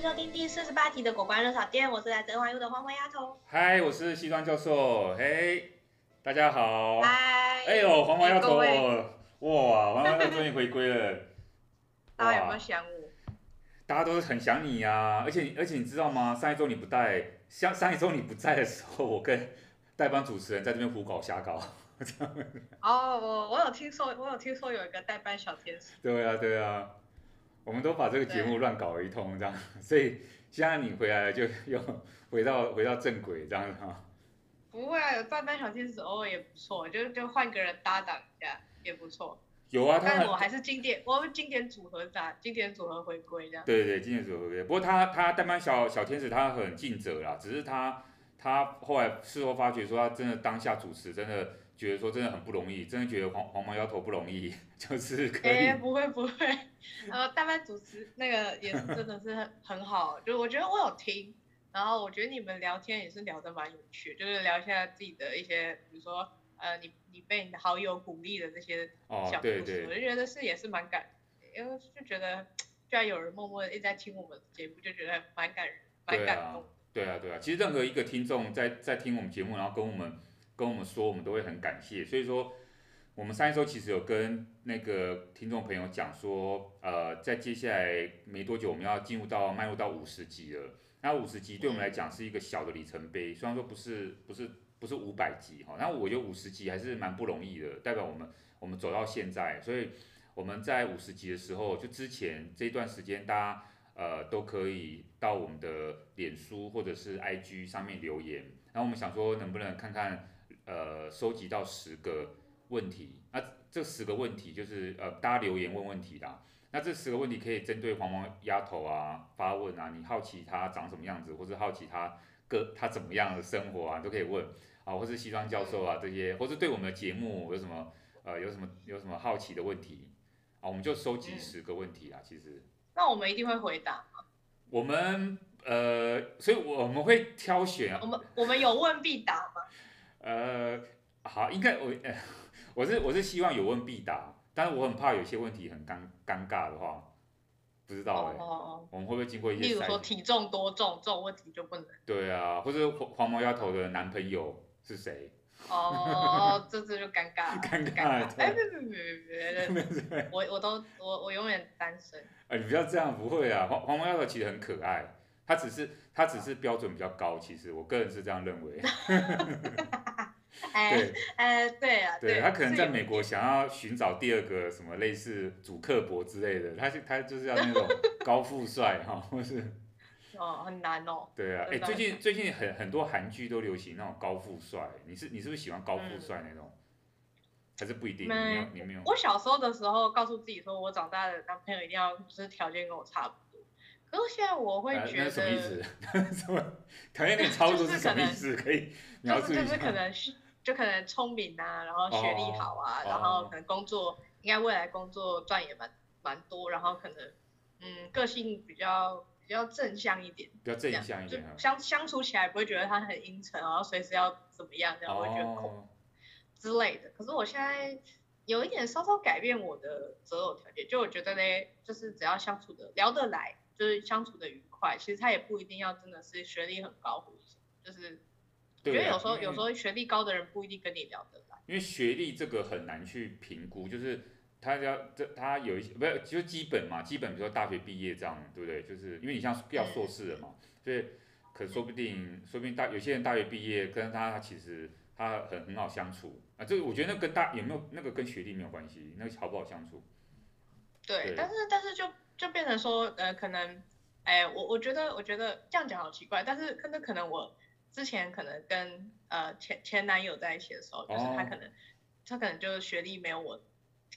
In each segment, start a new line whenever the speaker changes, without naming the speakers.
迎收听第四十八集的《果关热炒店》，我是来自花优的黄花丫头。
嗨，我是西装教授。嘿，大家好。
嗨。
哎呦，黄花丫头，哇，黄花丫头终于回归了。
大家有没有想我？
大家都是很想你啊，而且而且你知道吗？上一周你不在，上上一周你不在的时候，我跟代班主持人在这边胡搞瞎搞。
哦，我我有听说，我有听说有一个代班小天使。
对啊，对啊。我们都把这个节目乱搞了一通，这样，所以现在你回来了，就又回到回到正轨，这样子哈。
不会啊，有代班小天使偶尔也不错，就就换个人搭档一下也不错。
有啊，
但我还是经典，我们经典组合打，经典组合回归这样。
对对，经典组合回归。不过他他代班小小天使他很尽责啦，只是他他后来事后发觉说他真的当下主持真的。觉得说真的很不容易，真的觉得黄黄毛丫头不容易，就是可以。
哎、欸，不会不会，呃，大班主持那个也是真的是很很好，就我觉得我有听，然后我觉得你们聊天也是聊得蛮有趣，就是聊一下自己的一些，比如说呃，你你被你的好友鼓励的这些小故事，哦、对对我就觉得是也是蛮感，因为就觉得居然有人默默的一直在听我们的节目，就觉得蛮感人，蛮感动
对、啊。对啊对啊，其实任何一个听众在在听我们节目，然后跟我们。跟我们说，我们都会很感谢。所以说，我们上一周其实有跟那个听众朋友讲说，呃，在接下来没多久，我们要进入到迈入到五十集了。那五十集对我们来讲是一个小的里程碑，虽然说不是不是不是五百集哈，那我觉得五十集还是蛮不容易的，代表我们我们走到现在。所以我们在五十集的时候，就之前这段时间，大家呃都可以到我们的脸书或者是 IG 上面留言，然后我们想说能不能看看。呃，收集到十个问题，那这十个问题就是呃，大家留言问问题啦。那这十个问题可以针对黄毛丫头啊发问啊，你好奇她长什么样子，或是好奇她个她怎么样的生活啊，都可以问啊，或是西装教授啊这些，或是对我们的节目有什么呃有什么有什么好奇的问题啊，我们就收集十个问题啊，其实。
那我们一定会回答吗？
我们呃，所以我们会挑选。
我们我们有问必答吗？
呃，好，应该我，呃，我是我是希望有问必答，但是我很怕有些问题很尴尴尬的话，不知道哎，我们会不会经过一些？
例如说体重多重这种问题就不能。
对啊，或者黄黄毛丫头的男朋友是谁？
哦，这次就尴尬了，
尴尬。
哎，别别别别别，我我都我我永远单身。
哎，你不要这样，不会啊，黄黄毛丫头其实很可爱，他只是他只是标准比较高，其实我个人是这样认为。
哎，对，哎，对啊，
对，他可能在美国想要寻找第二个什么类似主客博之类的，他是他就是要那种 高富帅哈，或是
哦，很难哦。
对啊，哎，最近最近很很多韩剧都流行那种高富帅，你是你是不是喜欢高富帅那种？还是不一定？没有，你没有。
我小时候的时候告诉自己说，我长大的男朋友一定要就是条件跟我差不多，可是现在我会觉得什么意思？
什么条件跟你差不多是什么意 思？可以描述一下。
就是可能是。就可能聪明啊，然后学历好啊，oh, 然后可能工作、oh. 应该未来工作赚也蛮蛮多，然后可能嗯个性比较比较正向一点，
比较正向一点，
就相相处起来不会觉得他很阴沉，然后随时要怎么样，这样会觉得恐、oh. 之类的。可是我现在有一点稍稍改变我的择偶条件，就我觉得嘞，就是只要相处的聊得来，就是相处的愉快，其实他也不一定要真的是学历很高或者什么，就是。我觉得有时候有时候学历高的人不一定跟你聊得来，
因为学历这个很难去评估，就是他要这他有一些不是就基本嘛，基本比如说大学毕业这样，对不对？就是因为你像要硕士了嘛，所以可说不定说不定大有些人大学毕业跟他他其实他很很好相处啊，这个我觉得那跟大有没有那个跟学历没有关系，那个好不好相处？
对，对但是但是就就变成说呃可能哎我我觉得我觉得这样讲好奇怪，但是可能可能我。之前可能跟呃前前男友在一起的时候，就是他可能、oh. 他可能就是学历没有我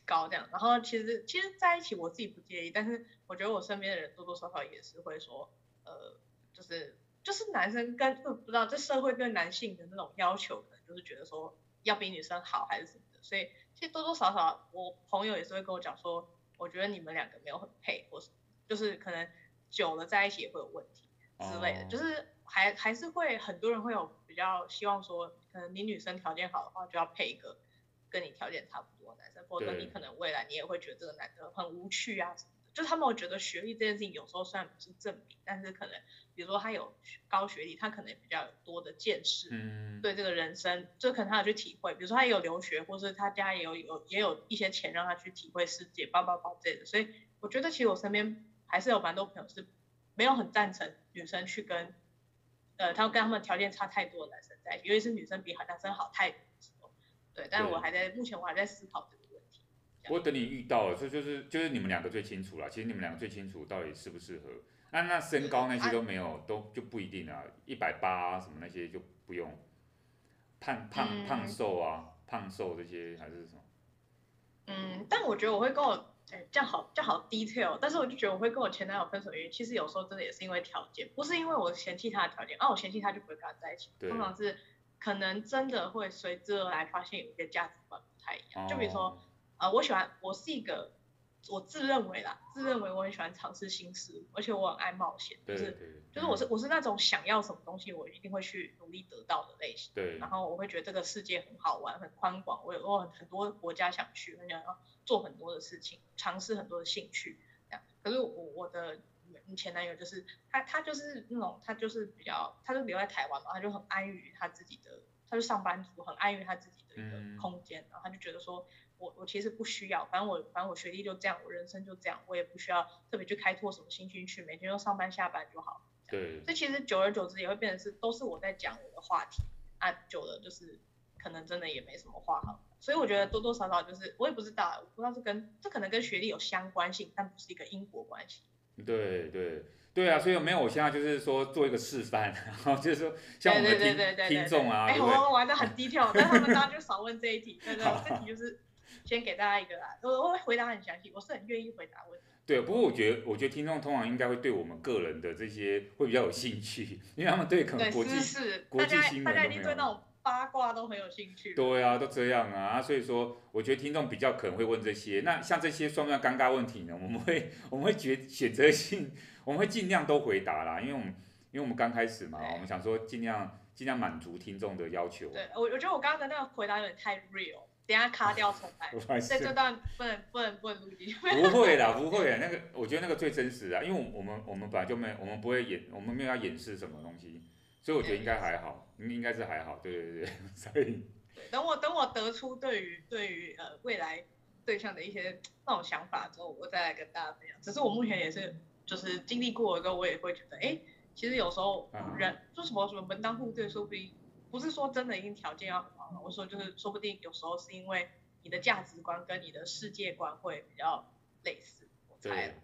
高这样，然后其实其实在一起我自己不介意，但是我觉得我身边的人多多少少也是会说，呃，就是就是男生跟不知道这社会对男性的那种要求，可能就是觉得说要比女生好还是什么的，所以其实多多少少我朋友也是会跟我讲说，我觉得你们两个没有很配，或是就是可能久了在一起也会有问题之类的，oh. 就是。还还是会很多人会有比较希望说，可能你女生条件好的话，就要配一个跟你条件差不多的男生，否则你可能未来你也会觉得这个男的很无趣啊什么的，就是他们会觉得学历这件事情有时候虽然不是证明，但是可能比如说他有高学历，他可能比较有多的见识，嗯，对这个人生，就可能他有去体会，比如说他也有留学，或是他家也有有也有一些钱让他去体会世界，包包包这类的，所以我觉得其实我身边还是有蛮多朋友是没有很赞成女生去跟，呃，他跟他们条件差太多的男生在一起，尤其是女生比好男生好太多，对，但是我还在目前我还在思考这个。
我等你遇到了，这就是就是你们两个最清楚了。其实你们两个最清楚到底适不适合。那那身高那些都没有，都就不一定啊。一百八什么那些就不用。胖胖胖瘦啊，胖瘦这些还是什么？
嗯，但我觉得我会跟我哎这样好这样好 detail，但是我就觉得我会跟我前男友分手原因，其实有时候真的也是因为条件，不是因为我嫌弃他的条件，啊我嫌弃他就不会跟他在一起。通常是可能真的会随之而来发现有一个价值观不太一样，就比如说。哦啊、呃，我喜欢，我是一个，我自认为啦，自认为我很喜欢尝试新事物，而且我很爱冒险，就是，就是我是我是那种想要什么东西，我一定会去努力得到的类型。对。然后我会觉得这个世界很好玩，很宽广，我有我很多国家想去，很想要做很多的事情，尝试很多的兴趣，这样。可是我我的前男友就是他他就是那种他就是比较，他就留在台湾嘛，他就很安于他自己的，他就上班族，很安于他自己的一个空间，嗯、然后他就觉得说。我我其实不需要，反正我反正我学历就这样，我人生就这样，我也不需要特别去开拓什么新兴趣，每天都上班下班就好。对。这其实久而久之也会变成是都是我在讲我的话题，啊，久了就是可能真的也没什么话好。所以我觉得多多少少就是我也不知道，我不知道是跟这可能跟学历有相关性，但不是一个因果关系。对
对对啊，所以没有，我现在就是说做一个示范，然后就是说像我们的听听众啊，哎，
我玩的很低调，但他们大家就少问这一题，对对，这题就是。先给大家一个啦，我我会回答很详细，我是很愿意回答问题。
对，不过我觉得，我觉得听众通常应该会对我们个人的这些会比较有兴趣，因为他们对可能国际国际新闻
大家一定对那种八卦都很有兴趣。
对啊，都这样啊，所以说我觉得听众比较可能会问这些。那像这些算不算尴尬问题呢？我们会我们会决选择性，我们会尽量都回答啦，因为我们因为我们刚开始嘛，我们想说尽量尽量满足听众的要求。
对，我我觉得我刚刚的那个回答有点太 real。等下卡掉重来，在这段不能不能不能录进去。
不会啦，不会啦，那个我觉得那个最真实啊，因为我我们我们本来就没我们不会演，我们没有要掩饰什么东西，所以我觉得应该还好，应应该是还好，对对对，所以。
等我等我得出对于对于呃未来对象的一些那种想法之后，我再来跟大家分享。只是我目前也是就是经历过之后，我也会觉得，哎，其实有时候人说什么什么门当户对，说不定。不是说真的一定条件要很好，我说就是说不定有时候是因为你的价值观跟你的世界观会比较类似，我猜。对。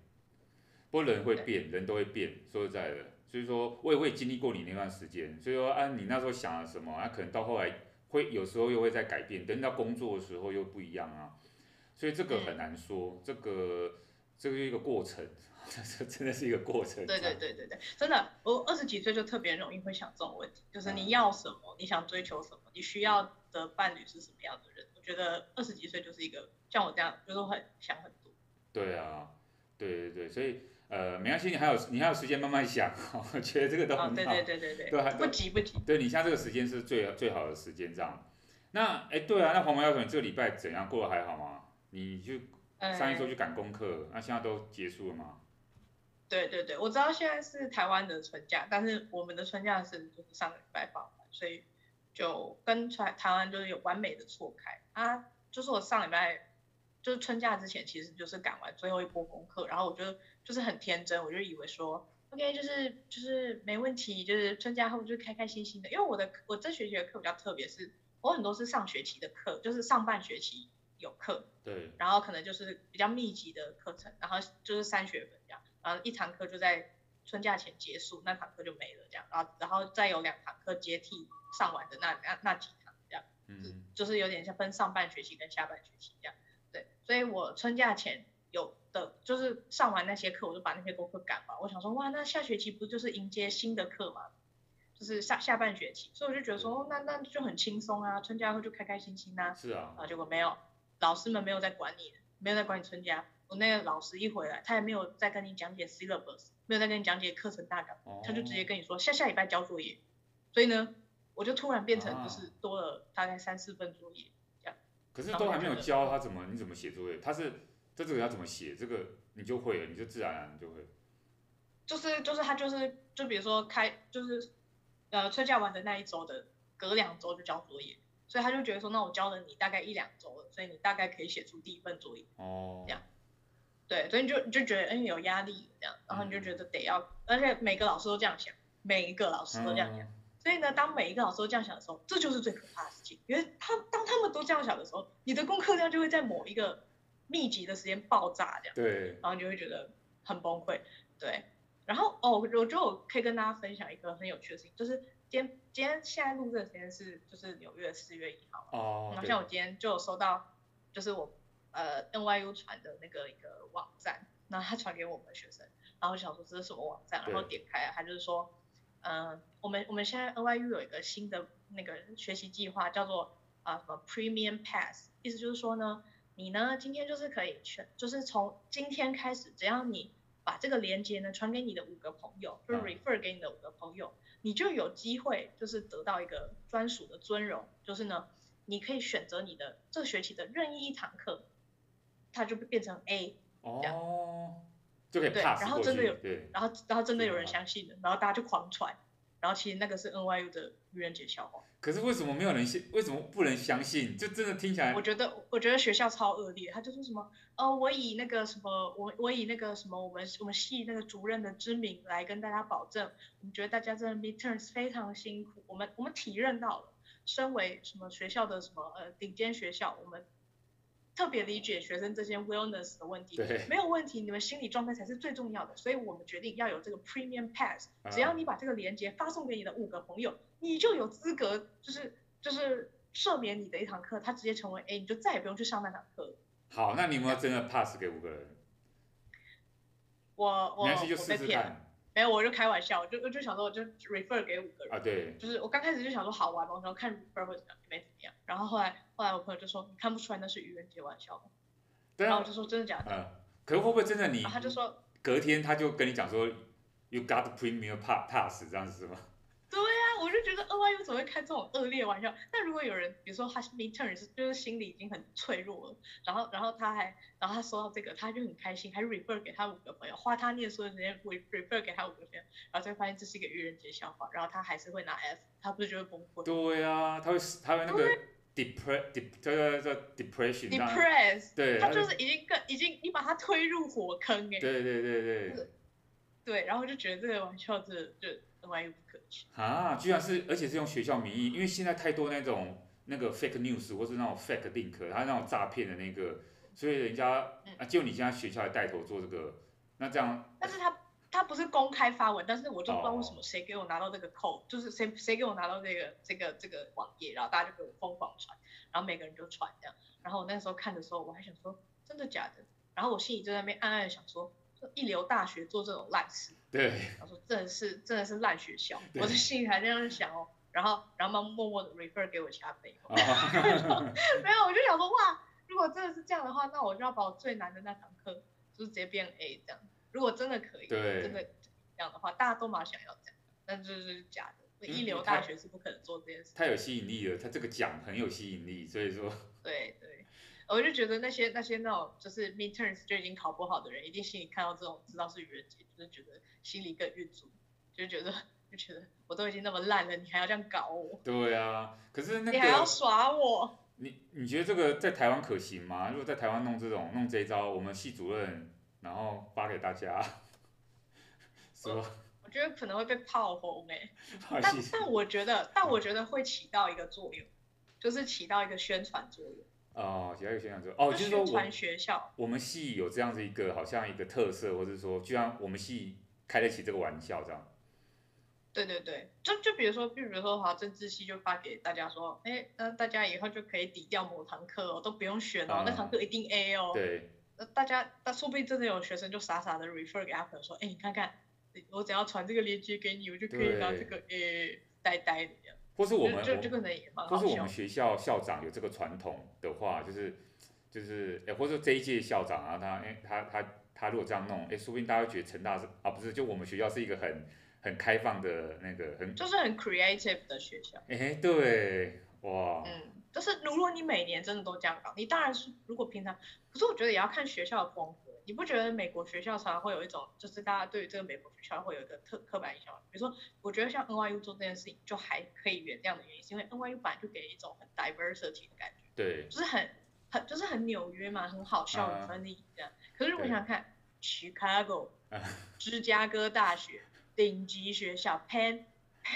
不过人会变，人都会变，说实在的，所以说我也会经历过你那段时间，所以说啊，你那时候想了什么，啊，可能到后来会有时候又会再改变，等到工作的时候又不一样啊，所以这个很难说，嗯、这个这个是一个过程。这真的是一个过程。
对对对对对，真的，我二十几岁就特别容易会想这种问题，就是你要什么，你想追求什么，你需要的伴侣是什么样的人？我觉得二十几岁就是一个像我这样，就是会想很多。
对啊，对对对，所以呃，没关系，你还有你还有时间慢慢想，我觉得这个都很好。
对对对对对。对，不急不急。
对，你像这个时间是最最好的时间这样。那哎，对啊，那黄毛丫头，你这个礼拜怎样过得还好吗？你就上一周就赶功课，那现在都结束了吗？
对对对，我知道现在是台湾的春假，但是我们的春假是就是上个礼拜放完，所以就跟台台湾就是有完美的错开啊。就是我上礼拜就是春假之前，其实就是赶完最后一波功课，然后我就就是很天真，我就以为说 OK 就是就是没问题，就是春假后就开开心心的。因为我的我这学期的课比较特别，是我很多是上学期的课，就是上半学期有课，对，然后可能就是比较密集的课程，然后就是三学分这样。然后一堂课就在春假前结束，那堂课就没了，这样，然后然后再有两堂课接替上完的那那那几堂，这样，嗯，就是有点像分上半学期跟下半学期这样，对，所以我春假前有的就是上完那些课，我就把那些功课赶完，我想说哇，那下学期不就是迎接新的课吗？就是下下半学期，所以我就觉得说，哦那那就很轻松啊，春假后就开开心心啊，
是啊，
啊结果没有，老师们没有在管你，没有在管你春假。我那个老师一回来，他也没有再跟你讲解 syllabus，没有再跟你讲解课程大纲，哦、他就直接跟你说下下礼拜交作业。所以呢，我就突然变成就是多了大概三四份作业这样。
可是都还没有教，他怎么你怎么写作业？他是这这个要怎么写？这个你就会了，你就自然而然就会。
就是就是他就是就比如说开就是呃春假完的那一周的隔两周就交作业，所以他就觉得说，那我教了你大概一两周了，所以你大概可以写出第一份作业。哦。这样。对，所以你就你就觉得哎有压力这样，然后你就觉得得要，嗯、而且每个老师都这样想，每一个老师都这样想。嗯、所以呢，当每一个老师都这样想的时候，这就是最可怕的事情，因为他当他们都这样想的时候，你的功课量就会在某一个密集的时间爆炸这样。
对。
然后你就会觉得很崩溃，对。然后哦，我觉得我可以跟大家分享一个很有趣的事情，就是今天今天现在录这个时间是就是纽约四月一号，哦，然后像我今天就有收到，就是我呃 NYU 传的那个一个网站，然后他传给我们学生，然后我想说这是什么网站，然后点开，他就是说，嗯、呃，我们我们现在 NYU 有一个新的那个学习计划，叫做啊、呃、什么 Premium Pass，意思就是说呢，你呢今天就是可以全，就是从今天开始，只要你把这个链接呢传给你的五个朋友，就是 refer 给你的五个朋友，你就有机会就是得到一个专属的尊荣，就是呢，你可以选择你的这学期的任意一堂课，它就变成 A，这样，
哦，就可以 pass
对，然后真的有，对，然后然后真的有人相信了，然后大家就狂传。然后其实那个是 NYU 的愚人节笑话。
可是为什么没有人信？为什么不能相信？就真的听起来。
我觉得，我觉得学校超恶劣。他就说什么，呃，我以那个什么，我我以那个什么，我们我们系那个主任的之名来跟大家保证，我们觉得大家真的 midterms 非常辛苦。我们我们体认到了，身为什么学校的什么呃顶尖学校，我们。特别理解学生这些 wellness 的问题，对没有问题，你们心理状态才是最重要的，所以我们决定要有这个 premium pass，只要你把这个链接发送给你的五个朋友，你就有资格，就是就是赦免你的一堂课，他直接成为 A，你就再也不用去上那堂课。
好，那你有没有真的 pass 给五个人？
我我
没关系，就试试看。
没有，我就开玩笑，我就我就想说，我就 refer 给五个人。
啊，对。
就是我刚开始就想说好玩嘛，然后看 refer 会怎么样，没怎么样。然后后来后来我朋友就说，你看不出来那是愚人节玩笑吗？对啊。然后我就说真的假的？
嗯。可是会不会真的你？
他就说。
隔天他就跟你讲说，you got premium pass 这样子是
吗？我就觉得 NYU 怎么会开这种恶劣玩笑？那如果有人，比如说他 midterm 是就是心里已经很脆弱了，然后然后他还，然后他说到这个，他就很开心，还 refer 给他五个朋友，花他念书的时间 refer 给他五个朋友，然后再发现这是一个愚人节笑话，然后他还是会拿 F，他不是就会崩溃？
对啊，他会他会那个 depre dep 这个叫 depression，depress，
对，他就是已经更已经你把他推入火坑哎，
对对对对，
对，然后就觉得这个玩笑这就。NYU 不可取
啊！居然是，而且是用学校名义，因为现在太多那种那个 fake news 或是那种 fake link，他那种诈骗的那个，所以人家、嗯、啊，就你现在学校来带头做这个，那这样。
但是他他不是公开发文，但是我就不知道为什么谁给我拿到这个 code，、哦、就是谁谁给我拿到这个这个这个网页，然后大家就给我疯狂传，然后每个人就传这样，然后我那时候看的时候，我还想说真的假的，然后我心里就在那边暗暗的想说，说一流大学做这种烂事。
对，
他说真的是真的是烂学校，我的心里还这样想哦，然后然后默默的 refer 给我其他朋友，哦、没有，我就想说哇，如果真的是这样的话，那我就要把我最难的那堂课就是直接变 A 这样，如果真的可以，对真的这样的话，大家都蛮想要这样，但这是假的，一流大学是不可能做这件事，
太有吸引力了，他这个奖很有吸引力，所以说，
对对。我就觉得那些那些那种就是 midterms 就已经考不好的人，一定心里看到这种知道是愚人节，就是觉得心里更郁卒，就觉得就觉得我都已经那么烂了，你还要这样搞我？
对啊，可是那个
你还要耍我？
你你觉得这个在台湾可行吗？如果在台湾弄这种弄这一招，我们系主任然后发给大家，说
我，我觉得可能会被炮轰哎、欸，但但我觉得但我觉得会起到一个作用，就是起到一个宣传作用。
哦，其他有宣传说哦，就是说
我学校，
我们系有这样子一个好像一个特色，或者说就像我们系开得起这个玩笑这样。
对对对，就就比如说，比如说好政治系就发给大家说，哎，那大家以后就可以抵掉某堂课哦，都不用选哦，嗯、那堂课一定 A 哦。
对。
那大家，那说不定真的有学生就傻傻的 refer 给他朋友说，哎，你看看，我只要传这个链接给你，我就可以拿这个 A 呆呆的这样。
或是我
们，
或是我们学校校长有这个传统的话，就是就是，哎，或者说这一届校长啊，他哎他他他如果这样弄，哎，说不定大家会觉得成大是啊，不是，就我们学校是一个很很开放的那个很，
就是很 creative 的学校。
哎，对，哇。
嗯，就是如果你每年真的都这样搞，你当然是如果平常，可是我觉得也要看学校的风格。你不觉得美国学校常常会有一种，就是大家对于这个美国学校会有一个特刻板印象吗？比如说，我觉得像 NYU 做这件事情就还可以原谅的原因，是因为 NYU 本来就给一种很 diversity 的感觉，
对，
就是很很就是很纽约嘛，很好笑很 funny 这样。可是如果想想看，Chicago，芝加哥大学，顶级学校，Penn，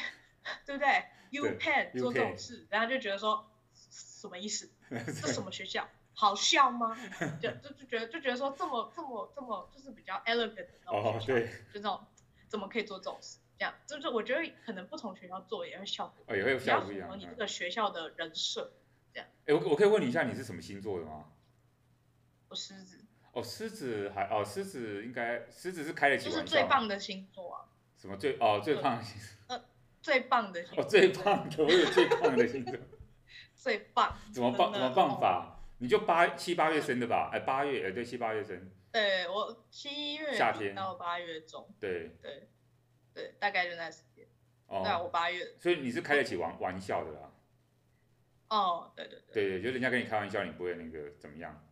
对不对？U Penn 做这种事，然后就觉得说什么意思？这什么学校？好笑吗？就就就觉得就觉得说这么这么这么就是比较 elegant 的那种学校，就这种怎么可以做这种事？这样就是我觉得可能不同学校做也会效果，
哦也会效果不一样。
符合你这个学校的人设，这样。
哎，我我可以问你一下，你是什么星座的吗？
我狮子。
哦，狮子还哦，狮子应该狮子是开得起玩笑。
就是最棒的星座啊。
什么最哦最棒的星
座？呃，最棒的星座。
哦，最棒的，我有最棒的星座。
最棒。
怎么棒？怎么棒法？你就八七八月生的吧？哎，八月，哎，对，七八月生。
对，我七月
夏天
到八月中。
对
对对，大概就那时间。哦。对啊，我八月。
所以你是开得起玩玩笑的啦。
哦，对对对。
对对，就人家跟你开玩笑，你不会那个怎么样？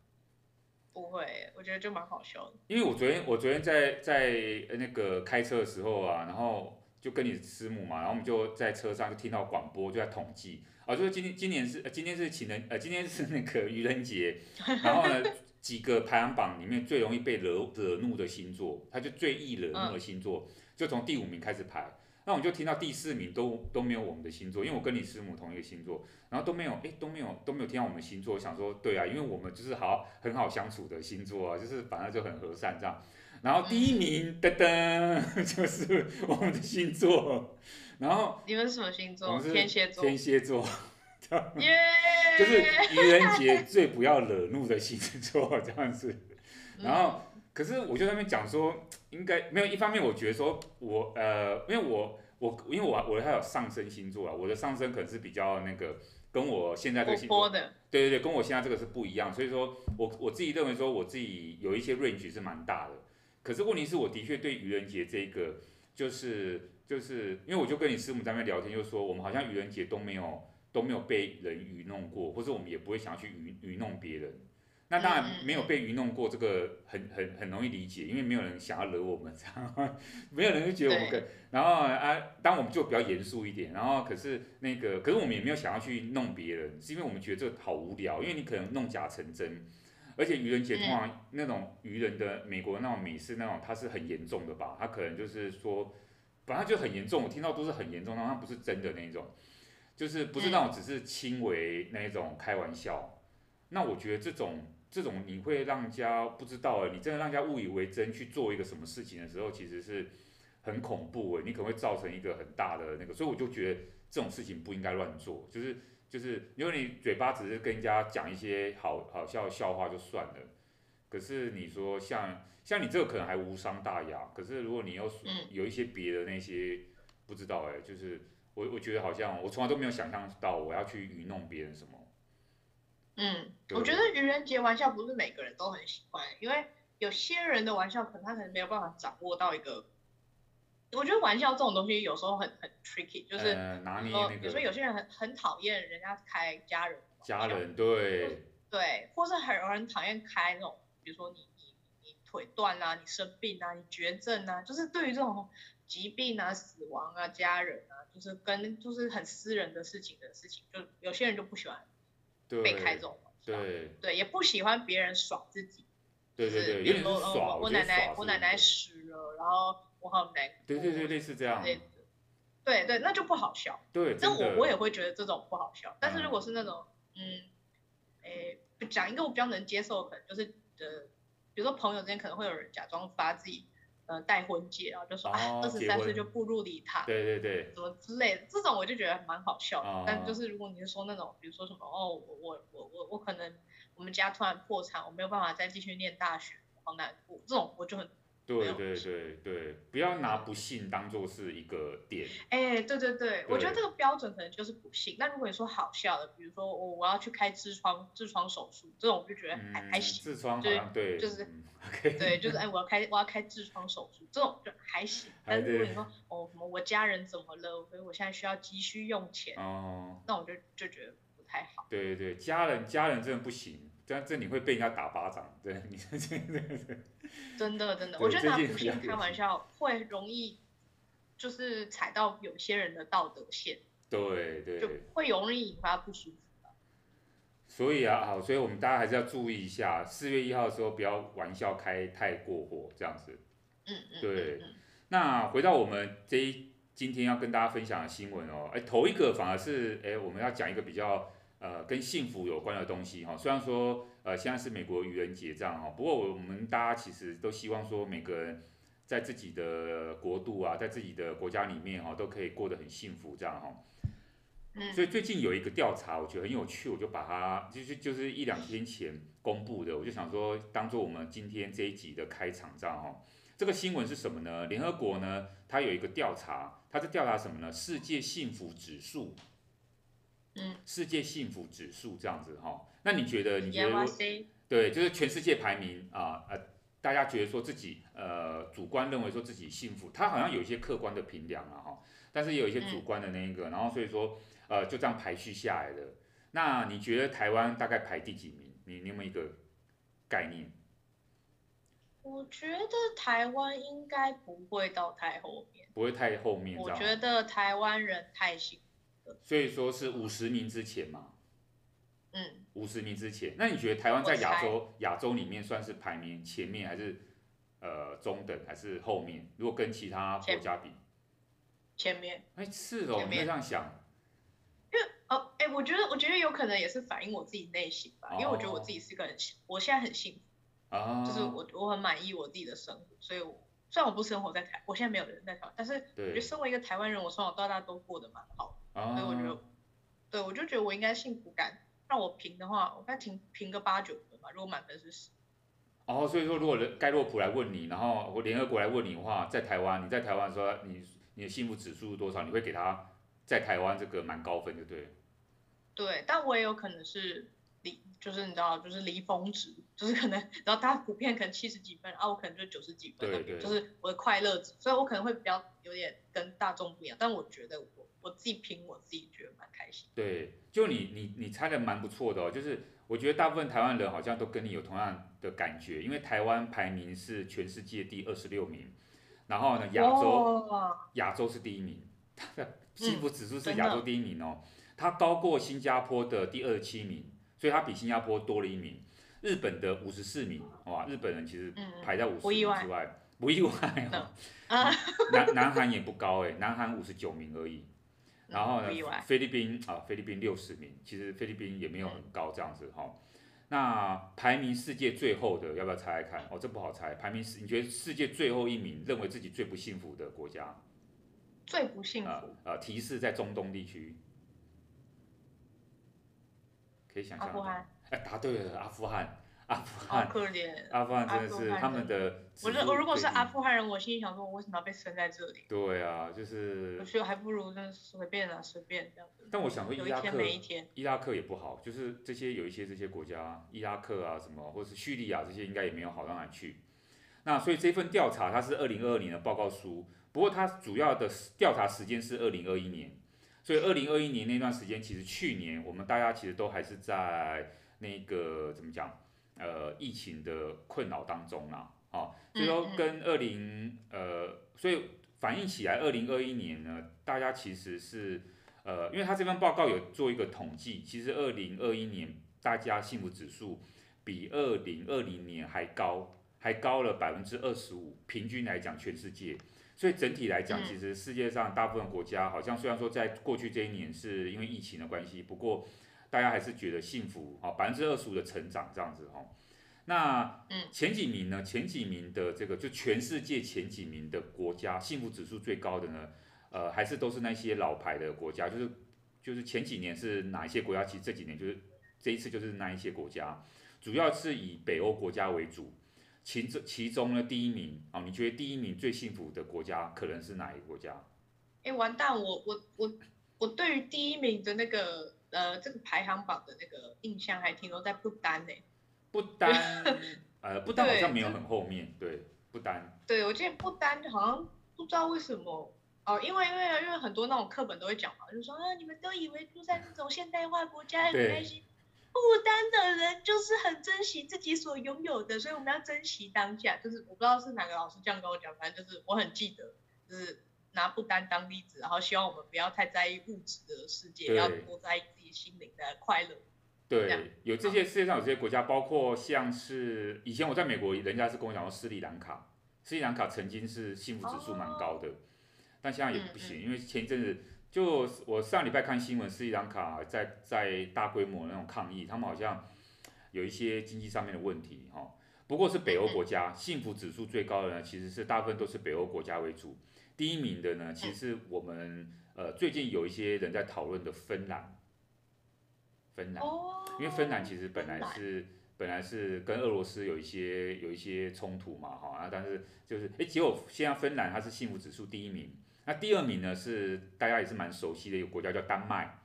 不会，我觉得就蛮好笑的。
因为我昨天我昨天在在那个开车的时候啊，然后就跟你师母嘛，然后我们就在车上就听到广播，就在统计。啊，就是今天今年是呃今天是情人呃今天是那个愚人节，然后呢 几个排行榜里面最容易被惹惹怒的星座，它就最易惹怒的星座，嗯、就从第五名开始排，那我们就听到第四名都都没有我们的星座，因为我跟你师母同一个星座，然后都没有哎都没有都没有听到我们星座，想说对啊，因为我们就是好很好相处的星座啊，就是反正就很和善这样，然后第一名噔噔 就是我们的星座。然后
你们是什么星座？天蝎座。
天蝎座，
耶，
就是愚人节最不要惹怒的星座这样子。然后，可是我就在那边讲说，应该没有。一方面，我觉得说我呃，因为我我因为我我还有上升星座啊，我的上升可能是比较那个跟我现在这个星座，对对对，跟我现在这个是不一样。所以说我我自己认为说我自己有一些 range 是蛮大的。可是问题是我的确对愚人节这个就是。就是因为我就跟你师母在那边聊天，就说我们好像愚人节都没有都没有被人愚弄过，或者我们也不会想要去愚愚弄别人。那当然没有被愚弄过，这个很很很容易理解，因为没有人想要惹我们这样，没有人就觉得我们可。然后啊，当我们就比较严肃一点，然后可是那个，可是我们也没有想要去弄别人，是因为我们觉得这个好无聊，因为你可能弄假成真，而且愚人节通常那种愚人的美国那种美式那种，它是很严重的吧？它可能就是说。反正就很严重，我听到都是很严重，但它不是真的那一种，就是不是那种只是轻微那一种开玩笑。那我觉得这种这种你会让人家不知道，你真的让人家误以为真去做一个什么事情的时候，其实是很恐怖诶，你可能会造成一个很大的那个，所以我就觉得这种事情不应该乱做，就是就是因为你嘴巴只是跟人家讲一些好好笑的笑话就算了，可是你说像。像你这个可能还无伤大雅，可是如果你要有一些别的那些，嗯、不知道哎、欸，就是我我觉得好像我从来都没有想象到我要去愚弄别人什么。
嗯，我觉得愚人节玩笑不是每个人都很喜欢，因为有些人的玩笑可能他可能没有办法掌握到一个，我觉得玩笑这种东西有时候很很 tricky，就是、呃、拿捏那个，比如说有些人很很讨厌人家开家人，
家人对，
对，或是很很讨厌开那种，比如说你你你。腿断啊，你生病啊，你绝症啊，就是对于这种疾病啊、死亡啊、家人啊，就是跟就是很私人的事情的事情，就有些人就不喜欢被开这种玩笑，对对，也不喜欢别人耍自己，
对对对，
比如说我我奶奶我奶奶死了，然后我好难过，
对对对，类似这样，
对对，那就不好笑，
对，
但我我也会觉得这种不好笑，但是如果是那种嗯，诶，讲一个我比较能接受，可能就是呃。比如说朋友之间可能会有人假装发自己呃带婚戒，然后就说啊二十三岁就步入礼堂，
对对对，
什么之类的，这种我就觉得蛮好笑。哦、但就是如果你是说那种，比如说什么哦我我我我我可能我们家突然破产，我没有办法再继续念大学，好难过，这种我就很。
对对对对，不要拿不幸当做是一个点。
哎，对对对，我觉得这个标准可能就是不幸。那如果你说好笑的，比如说我我要去开痔疮痔疮手术，这种我就觉得还还行。
痔疮对，
就是对，就是哎我要开我要开痔疮手术，这种就还行。但是如果你说 哦什么我家人怎么了，所以我现在需要急需用钱，哦，那我就就觉得不太好。
对对对，家人家人真的不行。这样这你会被人家打巴掌，对你这这
真的真的，我觉得拿普星开玩笑会容易，就是踩到有些人的道德线，
对对，
就会容易引发不舒服。
所以啊，好，所以我们大家还是要注意一下，四月一号的时候不要玩笑开太过火，这样子。
嗯嗯。
对，那回到我们这一今天要跟大家分享的新闻哦，哎，头一个反而是哎，我们要讲一个比较呃跟幸福有关的东西哈。虽然说呃现在是美国愚人节这样哈，不过我们大家其实都希望说每个人在自己的国度啊，在自己的国家里面哈，都可以过得很幸福这样哈。所以最近有一个调查，我觉得很有趣，我就把它就是就是一两天前公布的，我就想说当做我们今天这一集的开场这样哈。这个新闻是什么呢？联合国呢，它有一个调查，它是调查什么呢？世界幸福指数。嗯。世界幸福指数这样子哈。那你觉得？你觉得？对，就是全世界排名啊呃，大家觉得说自己呃主观认为说自己幸福，它好像有一些客观的评量啊哈，但是也有一些主观的那一个，然后所以说。呃，就这样排序下来的。那你觉得台湾大概排第几名？你你有没有一个概念？
我觉得台湾应该不会到太后面。
不会太后面。
我觉得台湾人太幸福。
所以说是五十名之前嘛。
嗯。
五十名之前，那你觉得台湾在亚洲亚洲里面算是排名前面，还是呃中等，还是后面？如果跟其他国家比？
前面。
哎，是哦，你会这样想。
哦，哎，我觉得，我觉得有可能也是反映我自己内心吧，因为我觉得我自己是个人，我现在很幸福，就是我我很满意我自己的生活，所以我虽然我不生活在台，我现在没有人在台湾，但是我觉得身为一个台湾人，我从小到大都过得蛮好，所以我觉得，对，我就觉得我应该幸福感让我评的话，我该评评个八九分吧，如果满分是十。
哦，所以说如果盖洛普来问你，然后我联合国来问你的话，在台湾，你在台湾说你你的幸福指数是多少，你会给他在台湾这个蛮高分，就对。
对，但我也有可能是离，就是你知道，就是离峰值，就是可能，然后大家普遍可能七十几分，啊，我可能就九十几分，对对，就是我的快乐值，所以我可能会比较有点跟大众不一样，但我觉得我我自己评，我自己觉得蛮开心。
对，就你你你猜的蛮不错的哦，就是我觉得大部分台湾人好像都跟你有同样的感觉，因为台湾排名是全世界第二十六名，然后呢，亚洲亚洲是第一名，它的幸福指数是亚洲第一名哦。嗯它高过新加坡的第二十七名，所以它比新加坡多了一名。日本的五十四名，哇，日本人其实排在五十名之外，不意外哦。南南韩也不高哎，南韩五十九名而已。然后呢，菲律宾啊，菲律宾六十名，其实菲律宾也没有很高这样子哈。那排名世界最后的，要不要猜猜看？哦，这不好猜。排名世，你觉得世界最后一名，认为自己最不幸福的国家？
最不幸福？
呃，提示在中东地区。可以想象，哎，答对了，阿富汗，阿富汗，
可怜，
阿富汗真的是他们的。
我我如果是阿富汗人，我心里想说，我为什么要被生在这里？
对啊，就是。
我觉得还不如就随便啊，随便这样子。
但我想说，伊拉克，
每一天，
伊拉克也不好，就是这些有一些这些国家，伊拉克啊什么，或者是叙利亚这些，应该也没有好到哪去。那所以这份调查它是二零二二年的报告书，不过它主要的调查时间是二零二一年。所以二零二一年那段时间，其实去年我们大家其实都还是在那个怎么讲，呃，疫情的困扰当中啦，啊，所以说跟二零呃，所以反映起来，二零二一年呢，大家其实是呃，因为他这份报告有做一个统计，其实二零二一年大家幸福指数比二零二零年还高，还高了百分之二十五，平均来讲，全世界。所以整体来讲，其实世界上大部分国家好像虽然说在过去这一年是因为疫情的关系，不过大家还是觉得幸福啊，百分之二十五的成长这样子哈。那前几名呢？前几名的这个就全世界前几名的国家幸福指数最高的呢？呃，还是都是那些老牌的国家，就是就是前几年是哪一些国家？其实这几年就是这一次就是那一些国家，主要是以北欧国家为主。其中其中呢，第一名啊，你觉得第一名最幸福的国家可能是哪一个国家？
哎、欸，完蛋，我我我我对于第一名的那个呃这个排行榜的那个印象还停留在不丹呢。
不丹，呃，不丹好像没有很后面，对，不丹。
对，我记得不丹好像不知道为什么哦，因为因为因为很多那种课本都会讲嘛，就说啊，你们都以为住在那种现代化国家很开心。不丹的人就是很珍惜自己所拥有的，所以我们要珍惜当下。就是我不知道是哪个老师这样跟我讲，反正就是我很记得，就是拿不丹当例子，然后希望我们不要太在意物质的世界，要多在意自己心灵的快乐。
对，有这些世界上有这些国家，包括像是以前我在美国，人家是跟我讲说斯里兰卡，斯里兰卡曾经是幸福指数蛮高的，哦、但现在也不行，嗯嗯、因为前一阵子就我上礼拜看新闻，斯里兰卡在在大规模那种抗议，他们好像有一些经济上面的问题哈。不过是北欧国家，嗯、幸福指数最高的呢，其实是大部分都是北欧国家为主，第一名的呢，其实是我们呃最近有一些人在讨论的芬兰。芬兰，因为芬兰其实本来是本来是跟俄罗斯有一些有一些冲突嘛，哈啊，但是就是哎，结果现在芬兰它是幸福指数第一名，那第二名呢是大家也是蛮熟悉的一个国家叫丹麦，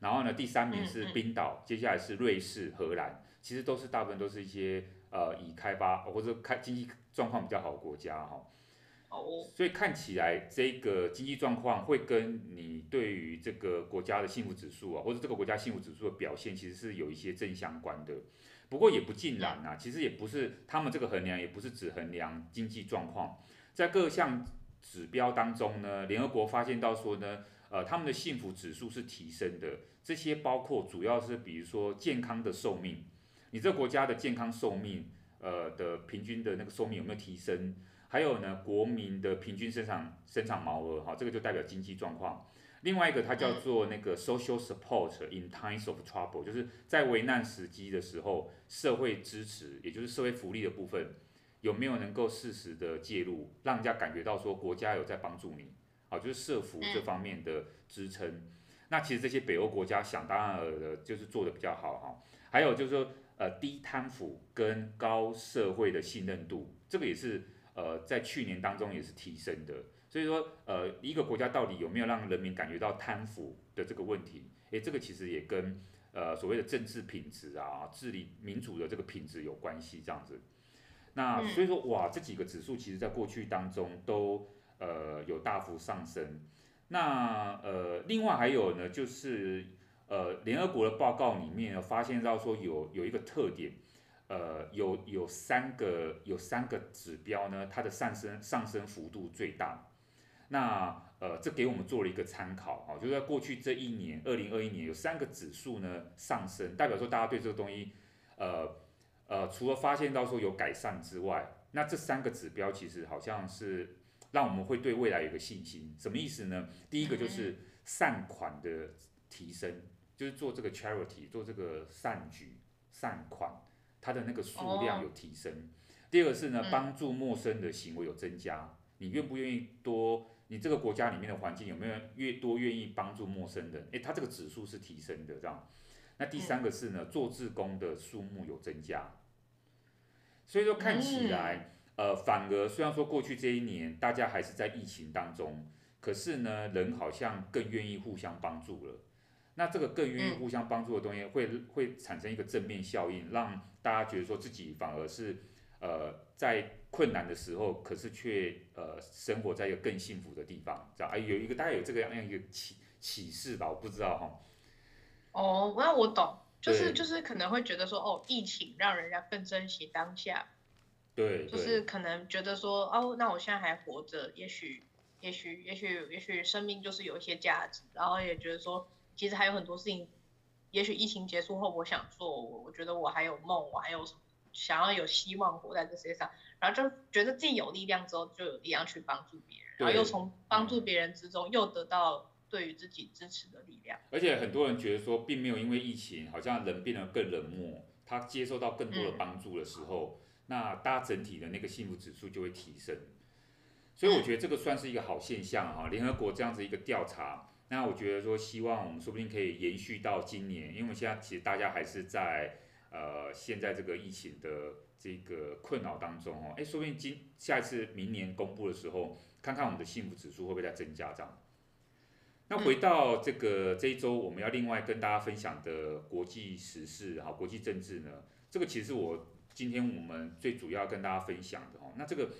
然后呢第三名是冰岛，接下来是瑞士、荷兰，其实都是大部分都是一些呃已开发或者开经济状况比较好的国家哈。所以看起来这个经济状况会跟你对于这个国家的幸福指数啊，或者这个国家幸福指数的表现，其实是有一些正相关的。不过也不尽然啊，其实也不是他们这个衡量，也不是只衡量经济状况，在各项指标当中呢，联合国发现到说呢，呃，他们的幸福指数是提升的。这些包括主要是比如说健康的寿命，你这个国家的健康寿命，呃的平均的那个寿命有没有提升？还有呢，国民的平均生产生产毛额，哈，这个就代表经济状况。另外一个，它叫做那个 social support in times of trouble，就是在危难时机的时候，社会支持，也就是社会福利的部分，有没有能够适时的介入，让人家感觉到说国家有在帮助你，好，就是社福这方面的支撑。那其实这些北欧国家想当然的，就是做的比较好，哈。还有就是说，呃，低贪腐跟高社会的信任度，这个也是。呃，在去年当中也是提升的，所以说，呃，一个国家到底有没有让人民感觉到贪腐的这个问题？诶，这个其实也跟呃所谓的政治品质啊、治理民主的这个品质有关系，这样子。那所以说，哇，这几个指数其实在过去当中都呃有大幅上升。那呃，另外还有呢，就是呃，联合国的报告里面发现到说有有一个特点。呃，有有三个有三个指标呢，它的上升上升幅度最大。那呃，这给我们做了一个参考啊，就是在过去这一年，二零二一年有三个指数呢上升，代表说大家对这个东西，呃呃，除了发现到说有改善之外，那这三个指标其实好像是让我们会对未来有个信心。什么意思呢？第一个就是善款的提升，就是做这个 charity，做这个善举善款。它的那个数量有提升。第二个是呢，帮助陌生的行为有增加。你愿不愿意多？你这个国家里面的环境有没有越多愿意帮助陌生人？诶，它这个指数是提升的，这样。那第三个是呢，做志工的数目有增加。所以说看起来，呃，反而虽然说过去这一年大家还是在疫情当中，可是呢，人好像更愿意互相帮助了。那这个更愿意互相帮助的东西会，会、产生一个正面效应，让大家觉得说自己反而是呃在困难的时候，可是却呃生活在一个更幸福的地方，知道？哎，有一个大家有这个样一个启启示吧？我不知道哈。
哦，那我懂，就是就是可能会觉得说，哦，疫情让人家更珍惜当下。
对。
就是可能觉得说，哦，那我现在还活着，也许也许也许也许生命就是有一些价值，然后也觉得说。其实还有很多事情，也许疫情结束后，我想做，我我觉得我还有梦，我还有想要有希望活在这世界上，然后就觉得自己有力量之后，就有力量去帮助别人，然后又从帮助别人之中又得到对于自己支持的力量。
而且很多人觉得说，并没有因为疫情，好像人变得更冷漠，他接受到更多的帮助的时候，嗯、那大家整体的那个幸福指数就会提升。所以我觉得这个算是一个好现象哈，联合国这样子一个调查。那我觉得说，希望我们说不定可以延续到今年，因为我们现在其实大家还是在呃现在这个疫情的这个困扰当中哦，哎，说不定今下一次明年公布的时候，看看我们的幸福指数会不会再增加这样。那回到这个这一周我们要另外跟大家分享的国际时事哈，国际政治呢，这个其实我今天我们最主要跟大家分享的哦，那这个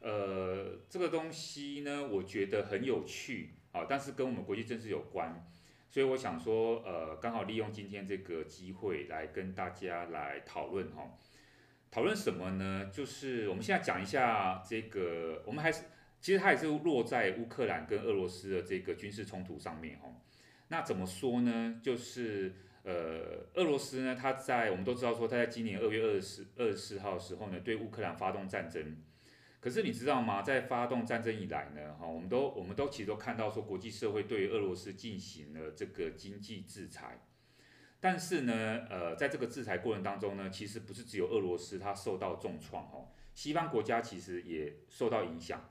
呃这个东西呢，我觉得很有趣。好，但是跟我们国际政治有关。所以我想说，呃，刚好利用今天这个机会来跟大家来讨论哈，讨论什么呢？就是我们现在讲一下这个，我们还是其实它也是落在乌克兰跟俄罗斯的这个军事冲突上面哈。那怎么说呢？就是呃，俄罗斯呢，他在我们都知道说，他在今年二月二十二十四号的时候呢，对乌克兰发动战争。可是你知道吗？在发动战争以来呢，哈，我们都我们都其实都看到说，国际社会对俄罗斯进行了这个经济制裁。但是呢，呃，在这个制裁过程当中呢，其实不是只有俄罗斯它受到重创哦，西方国家其实也受到影响，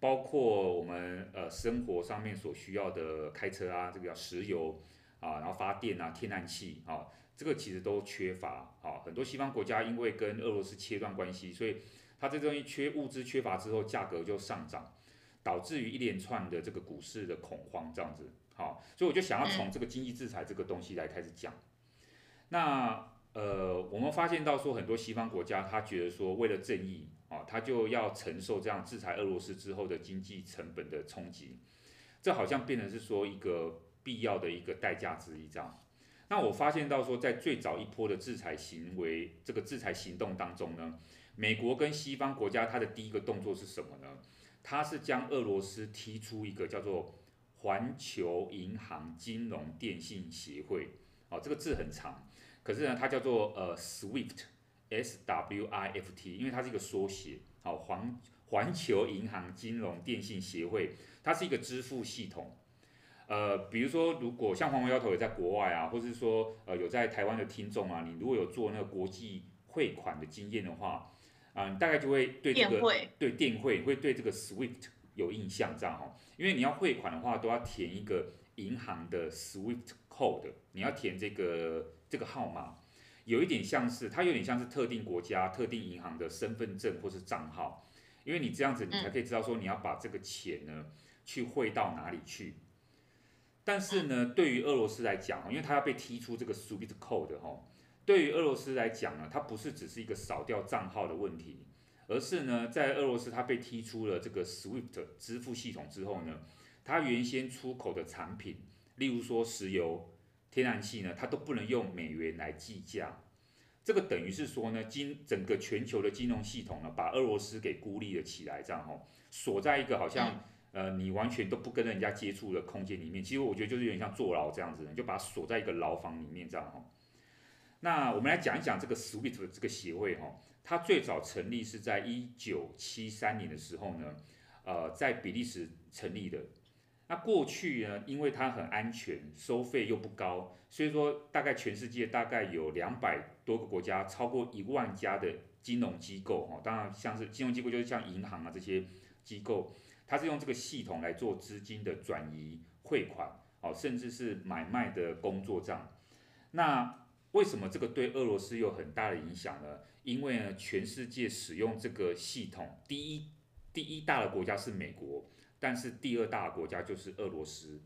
包括我们呃生活上面所需要的开车啊，这个叫石油啊，然后发电啊，天然气啊，这个其实都缺乏啊。很多西方国家因为跟俄罗斯切断关系，所以它这东西缺物资缺乏之后，价格就上涨，导致于一连串的这个股市的恐慌这样子。好，所以我就想要从这个经济制裁这个东西来开始讲。那呃，我们发现到说很多西方国家，他觉得说为了正义啊，他就要承受这样制裁俄罗斯之后的经济成本的冲击，这好像变成是说一个必要的一个代价之一这样。那我发现到说，在最早一波的制裁行为这个制裁行动当中呢。美国跟西方国家，它的第一个动作是什么呢？它是将俄罗斯踢出一个叫做环球银行金融电信协会，哦，这个字很长，可是呢，它叫做呃 SWIFT，S W I F T，因为它是一个缩写，好，环环球银行金融电信协会，它是一个支付系统，呃，比如说如果像黄毛丫头也在国外啊，或是说呃有在台湾的听众啊，你如果有做那个国际汇款的经验的话。啊，你大概就会对这个对电汇会对这个 SWIFT 有印象，这样哦，因为你要汇款的话，都要填一个银行的 SWIFT code，你要填这个这个号码，有一点像是它有点像是特定国家特定银行的身份证或是账号，因为你这样子你才可以知道说你要把这个钱呢去汇到哪里去。但是呢，对于俄罗斯来讲，因为它要被踢出这个 SWIFT code 哈。对于俄罗斯来讲呢，它不是只是一个扫掉账号的问题，而是呢，在俄罗斯它被踢出了这个 SWIFT 支付系统之后呢，它原先出口的产品，例如说石油、天然气呢，它都不能用美元来计价。这个等于是说呢，金整个全球的金融系统呢，把俄罗斯给孤立了起来，这样吼，锁在一个好像呃你完全都不跟人家接触的空间里面。其实我觉得就是有点像坐牢这样子，就把它锁在一个牢房里面这样吼。那我们来讲一讲这个 SWIFT 的这个协会哈，它最早成立是在一九七三年的时候呢，呃，在比利时成立的。那过去呢，因为它很安全，收费又不高，所以说大概全世界大概有两百多个国家，超过一万家的金融机构哈，当然像是金融机构就是像银行啊这些机构，它是用这个系统来做资金的转移、汇款，哦，甚至是买卖的工作这样。那为什么这个对俄罗斯有很大的影响呢？因为呢，全世界使用这个系统，第一第一大的国家是美国，但是第二大的国家就是俄罗斯，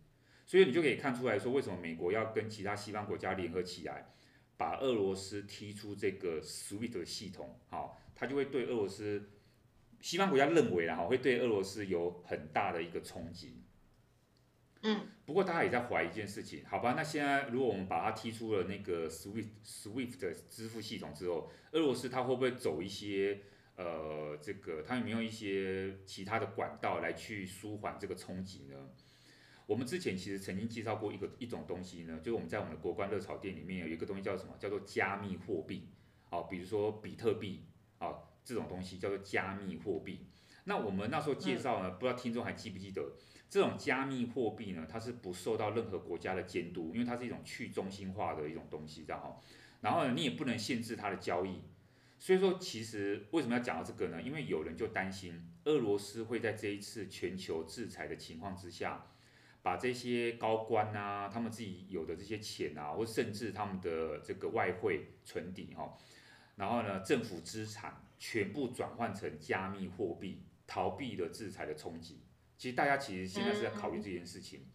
所以你就可以看出来说，为什么美国要跟其他西方国家联合起来，把俄罗斯踢出这个 SWIFT 系统，好，他就会对俄罗斯，西方国家认为然后会对俄罗斯有很大的一个冲击。
嗯，
不过大家也在怀疑一件事情，好吧？那现在如果我们把它踢出了那个 SWIFT SWIFT 的支付系统之后，俄罗斯它会不会走一些呃，这个它有没有一些其他的管道来去舒缓这个冲击呢？我们之前其实曾经介绍过一个一种东西呢，就是我们在我们的国关热炒店里面有一个东西叫什么？叫做加密货币，啊，比如说比特币啊这种东西叫做加密货币。那我们那时候介绍呢，不知道听众还记不记得？这种加密货币呢，它是不受到任何国家的监督，因为它是一种去中心化的一种东西，这样哈。然后呢，你也不能限制它的交易。所以说，其实为什么要讲到这个呢？因为有人就担心俄罗斯会在这一次全球制裁的情况之下，把这些高官啊，他们自己有的这些钱啊，或甚至他们的这个外汇存底哈，然后呢，政府资产全部转换成加密货币，逃避了制裁的冲击。其实大家其实现在是在考虑这件事情，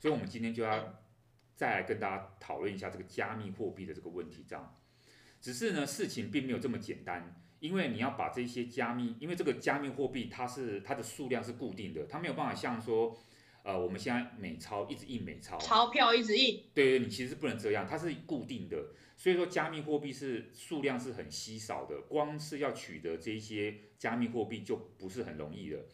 所以我们今天就要再来跟大家讨论一下这个加密货币的这个问题。这样，只是呢，事情并没有这么简单，因为你要把这些加密，因为这个加密货币它是它的数量是固定的，它没有办法像说，呃，我们现在美钞一直印美钞，
钞票一直印，
对对，你其实不能这样，它是固定的。所以说，加密货币是数量是很稀少的，光是要取得这些加密货币就不是很容易的。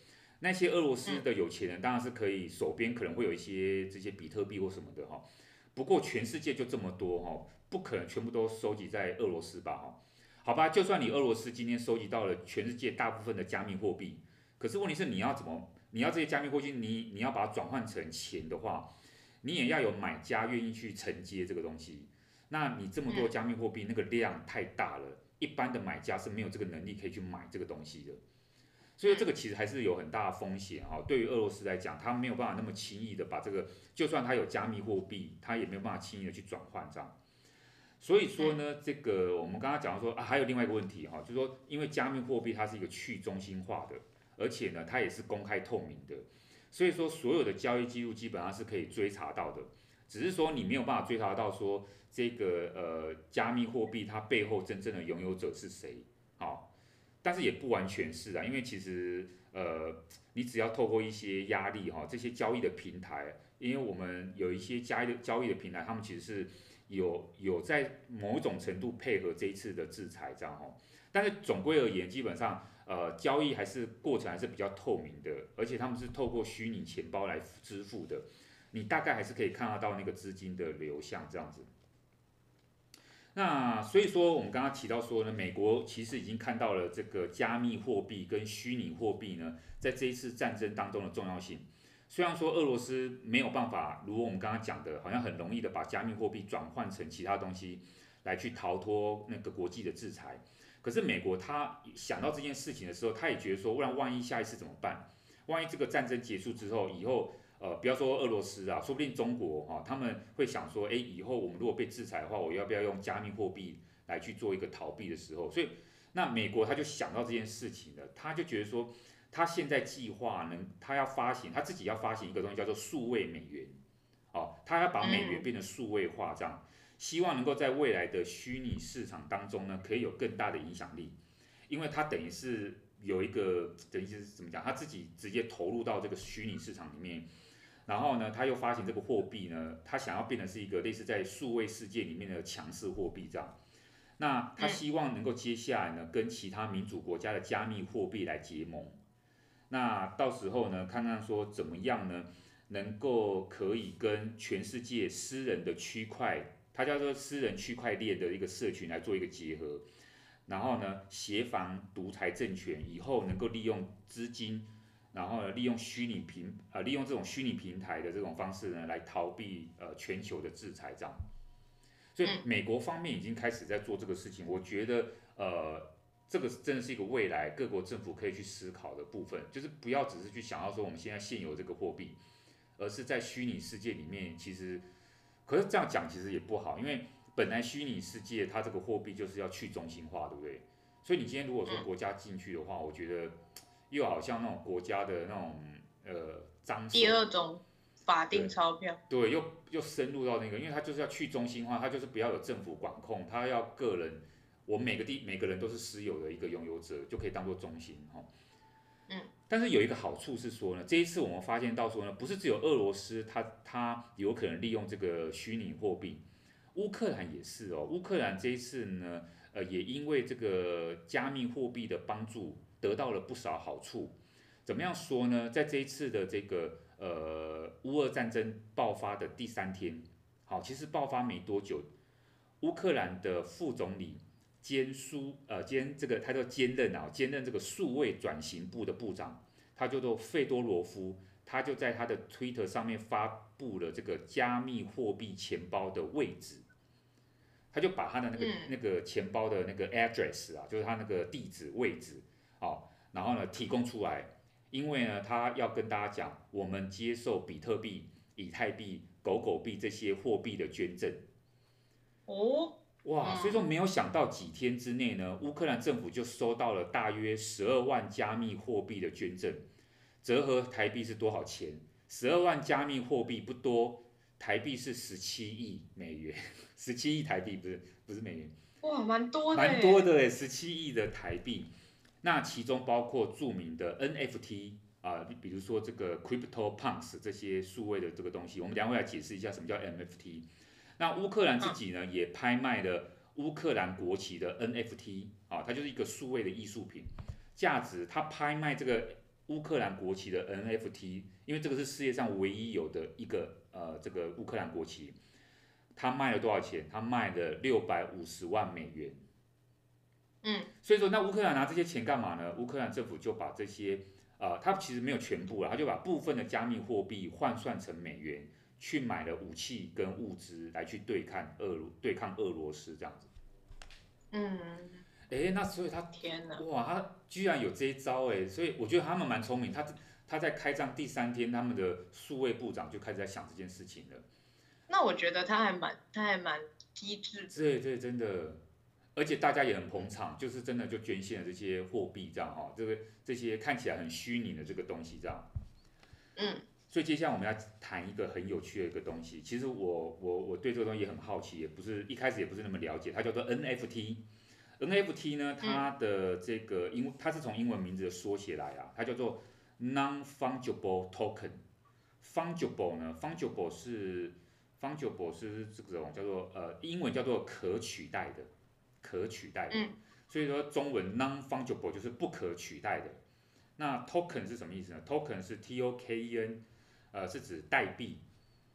那些俄罗斯的有钱人当然是可以手边可能会有一些这些比特币或什么的哈，不过全世界就这么多哈，不可能全部都收集在俄罗斯吧哈？好吧，就算你俄罗斯今天收集到了全世界大部分的加密货币，可是问题是你要怎么，你要这些加密货币，你你要把它转换成钱的话，你也要有买家愿意去承接这个东西。那你这么多加密货币，那个量太大了，一般的买家是没有这个能力可以去买这个东西的，所以这个其实还是有很大的风险哈。对于俄罗斯来讲，他没有办法那么轻易的把这个，就算他有加密货币，他也没有办法轻易的去转换这样。所以说呢，这个我们刚刚讲到说啊，还有另外一个问题哈，就是说因为加密货币它是一个去中心化的，而且呢它也是公开透明的，所以说所有的交易记录基本上是可以追查到的，只是说你没有办法追查到说。这个呃加密货币它背后真正的拥有者是谁？但是也不完全是啊，因为其实呃你只要透过一些压力哈，这些交易的平台，因为我们有一些交易的交易的平台，他们其实是有有在某种程度配合这一次的制裁这样哈，但是总归而言，基本上呃交易还是过程还是比较透明的，而且他们是透过虚拟钱包来支付的，你大概还是可以看得到那个资金的流向这样子。那所以说，我们刚刚提到说呢，美国其实已经看到了这个加密货币跟虚拟货币呢，在这一次战争当中的重要性。虽然说俄罗斯没有办法，如我们刚刚讲的，好像很容易的把加密货币转换成其他东西来去逃脱那个国际的制裁，可是美国他想到这件事情的时候，他也觉得说，不然万一下一次怎么办？万一这个战争结束之后，以后。呃，不要说俄罗斯啊，说不定中国哈、啊，他们会想说，哎，以后我们如果被制裁的话，我要不要用加密货币来去做一个逃避的时候？所以，那美国他就想到这件事情了，他就觉得说，他现在计划能，他要发行，他自己要发行一个东西叫做数位美元，哦，他要把美元变成数位化，这样，希望能够在未来的虚拟市场当中呢，可以有更大的影响力，因为他等于是有一个，等于是怎么讲，他自己直接投入到这个虚拟市场里面。然后呢，他又发行这个货币呢，他想要变成是一个类似在数位世界里面的强势货币这样。那他希望能够接下来呢，跟其他民主国家的加密货币来结盟。那到时候呢，看看说怎么样呢，能够可以跟全世界私人的区块，它叫做私人区块链的一个社群来做一个结合。然后呢，协防独裁政权以后能够利用资金。然后呢，利用虚拟平呃，利用这种虚拟平台的这种方式呢，来逃避呃全球的制裁，这样。所以美国方面已经开始在做这个事情，我觉得呃，这个真的是一个未来各国政府可以去思考的部分，就是不要只是去想要说我们现在现有这个货币，而是在虚拟世界里面，其实，可是这样讲其实也不好，因为本来虚拟世界它这个货币就是要去中心化，对不对？所以你今天如果说国家进去的话，我觉得。又好像那种国家的那种呃章，
第二种法定钞票，
对，对，又又深入到那个，因为它就是要去中心化，它就是不要有政府管控，它要个人，我们每个地每个人都是私有的一个拥有者，就可以当做中心哈。
嗯，
但是有一个好处是说呢，这一次我们发现到说呢，不是只有俄罗斯它它有可能利用这个虚拟货币，乌克兰也是哦，乌克兰这一次呢，呃，也因为这个加密货币的帮助。得到了不少好处，怎么样说呢？在这一次的这个呃乌俄战争爆发的第三天，好，其实爆发没多久，乌克兰的副总理兼苏呃兼这个他叫兼任啊兼任这个数位转型部的部长，他叫做费多罗夫，他就在他的推特上面发布了这个加密货币钱包的位置，他就把他的那个、嗯、那个钱包的那个 address 啊，就是他那个地址位置。好，然后呢，提供出来，因为呢，他要跟大家讲，我们接受比特币、以太币、狗狗币这些货币的捐赠。
哦，
哇，所以说没有想到几天之内呢，乌克兰政府就收到了大约十二万加密货币的捐赠，折合台币是多少钱？十二万加密货币不多，台币是十七亿美元，十七亿台币不是不是美元。
哇，蛮多的，
蛮多的诶，十七亿的台币。那其中包括著名的 NFT 啊，比如说这个 Crypto Punks 这些数位的这个东西，我们等下会来解释一下什么叫 NFT。那乌克兰自己呢，也拍卖了乌克兰国旗的 NFT 啊，它就是一个数位的艺术品，价值它拍卖这个乌克兰国旗的 NFT，因为这个是世界上唯一有的一个呃这个乌克兰国旗，它卖了多少钱？它卖了六百五十万美元。
嗯，
所以说那乌克兰拿这些钱干嘛呢？乌克兰政府就把这些呃，他其实没有全部了，它就把部分的加密货币换算成美元。去买了武器跟物资来去对抗俄对抗俄罗斯这样子，
嗯，
哎，那所以他
天哪，
哇，他居然有这一招哎，所以我觉得他们蛮聪明。他他在开战第三天，他们的数位部长就开始在想这件事情了。
那我觉得他还蛮他还蛮机智。
对对，真的，而且大家也很捧场，就是真的就捐献了这些货币这样哈，这个这些看起来很虚拟的这个东西这样，
嗯。
所以接下来我们要谈一个很有趣的一个东西。其实我我我对这个东西也很好奇，也不是一开始也不是那么了解。它叫做 NFT。NFT 呢，它的这个英它是从英文名字的缩写来啊，它叫做 Non-Fungible Token。Fungible 呢，Fungible 是 Fungible 是这种叫做呃英文叫做可取代的，可取代的。所以说中文 Non-Fungible 就是不可取代的。那 Token 是什么意思呢？Token 是 T-O-K-E-N。呃，是指代币，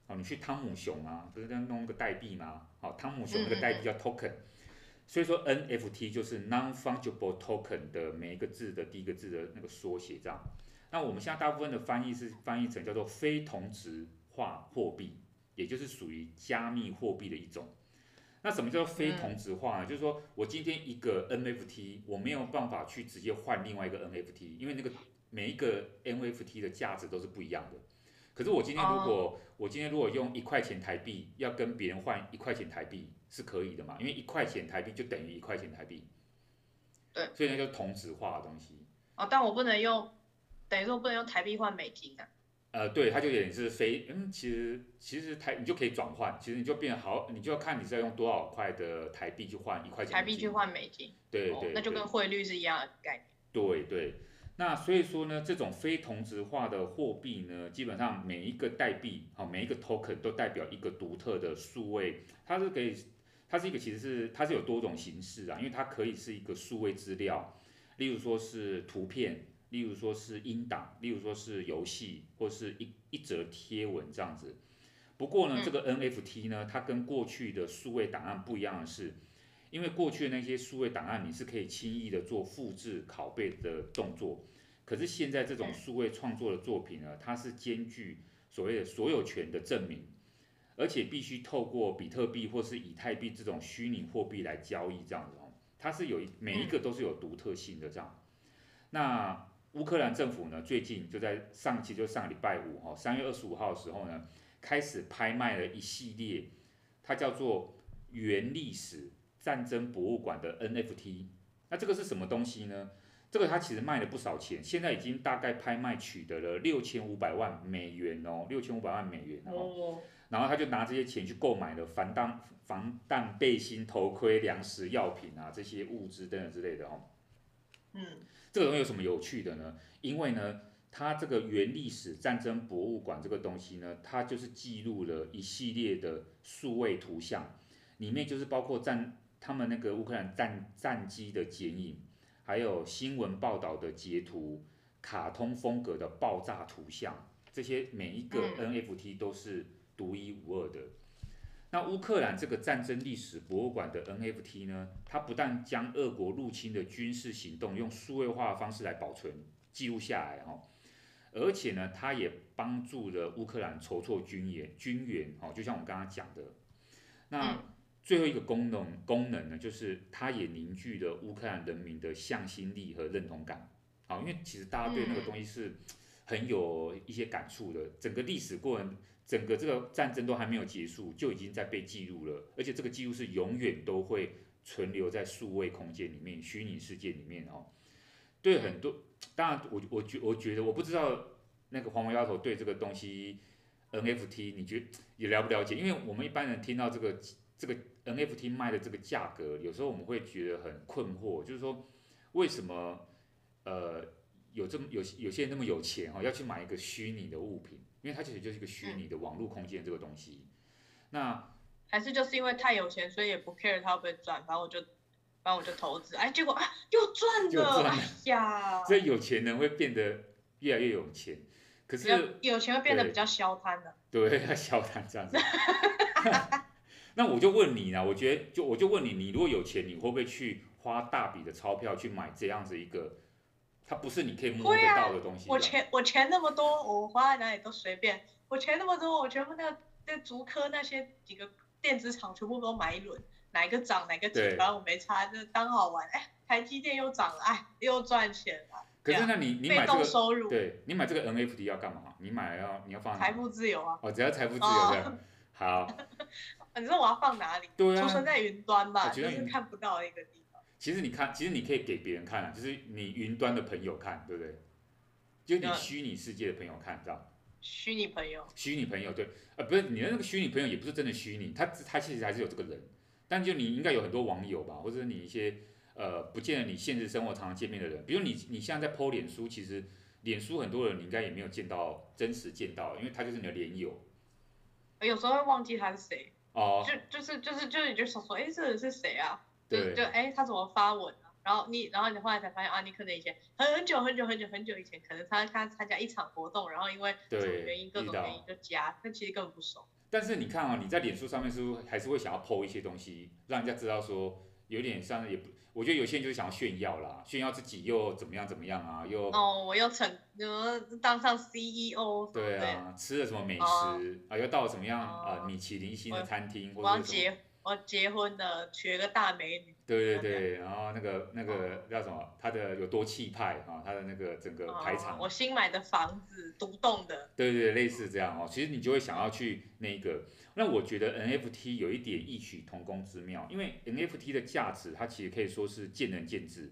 哦，你去汤姆熊啊，不是在弄个代币吗？哦，汤姆熊那个代币叫 token，所以说 NFT 就是 non-fungible token 的每一个字的第一个字的那个缩写，这样。那我们现在大部分的翻译是翻译成叫做非同质化货币，也就是属于加密货币的一种。那什么叫非同质化呢？就是说我今天一个 NFT，我没有办法去直接换另外一个 NFT，因为那个每一个 NFT 的价值都是不一样的。可是我今天如果、oh. 我今天如果用一块钱台币要跟别人换一块钱台币是可以的嘛？因为一块钱台币就等于一块钱台币。
对。
所以那就同质化的东西。
哦，但我不能用，等于说我不能用台币换美金啊。
呃，对，它就有点是非，嗯，其实其实台你就可以转换，其实你就变好，你就要看你是要用多少块的台币去换一块钱。
台币去换美金。
对对。
那就跟汇率是一样的概念。
对对。那所以说呢，这种非同质化的货币呢，基本上每一个代币，好，每一个 token 都代表一个独特的数位，它是可以，它是一个其实是它是有多种形式啊，因为它可以是一个数位资料，例如说是图片，例如说是音档，例如说是游戏，或是一一则贴文这样子。不过呢，这个 NFT 呢，它跟过去的数位档案不一样的是，因为过去的那些数位档案你是可以轻易的做复制、拷贝的动作。可是现在这种数位创作的作品呢，它是兼具所谓的所有权的证明，而且必须透过比特币或是以太币这种虚拟货币来交易，这样子哦，它是有每一个都是有独特性的这样。那乌克兰政府呢，最近就在上期就上礼拜五哈，三月二十五号的时候呢，开始拍卖了一系列，它叫做原历史战争博物馆的 NFT。那这个是什么东西呢？这个它其实卖了不少钱，现在已经大概拍卖取得了六千五百万美元哦，六千五百万美元哦。然后他就拿这些钱去购买了防弹防弹背心、头盔、粮食、药品啊这些物资等等之类的哦。
嗯，
这个东西有什么有趣的呢？因为呢，它这个原历史战争博物馆这个东西呢，它就是记录了一系列的数位图像，里面就是包括战他们那个乌克兰战战机的剪影。还有新闻报道的截图、卡通风格的爆炸图像，这些每一个 NFT 都是独一无二的。那乌克兰这个战争历史博物馆的 NFT 呢，它不但将俄国入侵的军事行动用数位化的方式来保存记录下来哈，而且呢，它也帮助了乌克兰筹措军援军援哦，就像我们刚刚讲的，那。最后一个功能功能呢，就是它也凝聚了乌克兰人民的向心力和认同感。好，因为其实大家对那个东西是很有一些感触的。整个历史过程，整个这个战争都还没有结束，就已经在被记录了，而且这个记录是永远都会存留在数位空间里面、虚拟世界里面哦。对很多，当然我我觉我觉得我不知道那个黄毛丫头对这个东西 NFT，你觉也了不了解？因为我们一般人听到这个这个。NFT 卖的这个价格，有时候我们会觉得很困惑，就是说，为什么呃有这么有有些人那么有钱哦，要去买一个虚拟的物品，因为它其实就是一个虚拟的网络空间这个东西。嗯、那
还是就是因为太有钱，所以也不 care 它会不会赚，反正我就反正我就投资，哎，结果啊又赚了，了哎呀！
所以有钱人会变得越来越有钱，可是
有钱会变得比较消贪的。
对，要 消贪这样子。那我就问你呢，我觉得就我就问你，你如果有钱，你会不会去花大笔的钞票去买这样子一个，它不是你可以摸得到的东西？
啊、我钱我钱那么多，我花在哪里都随便。我钱那么多，我全部那个那竹科那些几个电子厂全部都买一轮，哪一个涨哪个跌，反正我没差，就当好玩。哎，台积电又涨了，哎，又赚钱了。
可是那你你买这个，
被动收入
对，你买这个 NFT 要干嘛？你买要你要放
财富自由啊？
哦，只要财富自由的。哦、好。
你知道我要放哪里？
对啊，
储存在云端吧，就是看不到的一个地方。
其实你看，其实你可以给别人看啊，就是你云端的朋友看，对不对？就你虚拟世界的朋友看，知道？
虚拟朋友。
虚拟朋友，对，呃，不是你的那个虚拟朋友，也不是真的虚拟，他他其实还是有这个人，但就你应该有很多网友吧，或者你一些呃，不见得你现实生活常常见面的人，比如你你现在在 po 脸书，其实脸书很多人你应该也没有见到真实见到，因为他就是你的脸友。
有时候会忘记他是谁。
哦，
就就是就是就是你就想说，哎，这人是谁啊？
对，
就哎，他怎么发文啊？然后你，然后你后来才发现啊，你可能以前很很久很久很久很久以前，可能他他参加一场活动，然后因为什么原因各种原因就加，但其实根本不熟。
但是你看啊，你在脸书上面是不是还是会想要 po 一些东西，让人家知道说，有点像也不。我觉得有些人就是想要炫耀啦，炫耀自己又怎么样怎么样啊，又
哦，我又成，又当上 CEO，
对啊，吃了什么美食、哦、啊，又到了什么样啊、呃、米其林星的餐厅，或者
结我结婚的，娶个大美女。
对对对，然后那个那个叫什么？他的有多气派啊？他的那个整个排场。
我新买的房子，独栋的。
对对对，类似这样哦。其实你就会想要去那个。那我觉得 NFT 有一点异曲同工之妙，因为 NFT 的价值它其实可以说是见仁见智。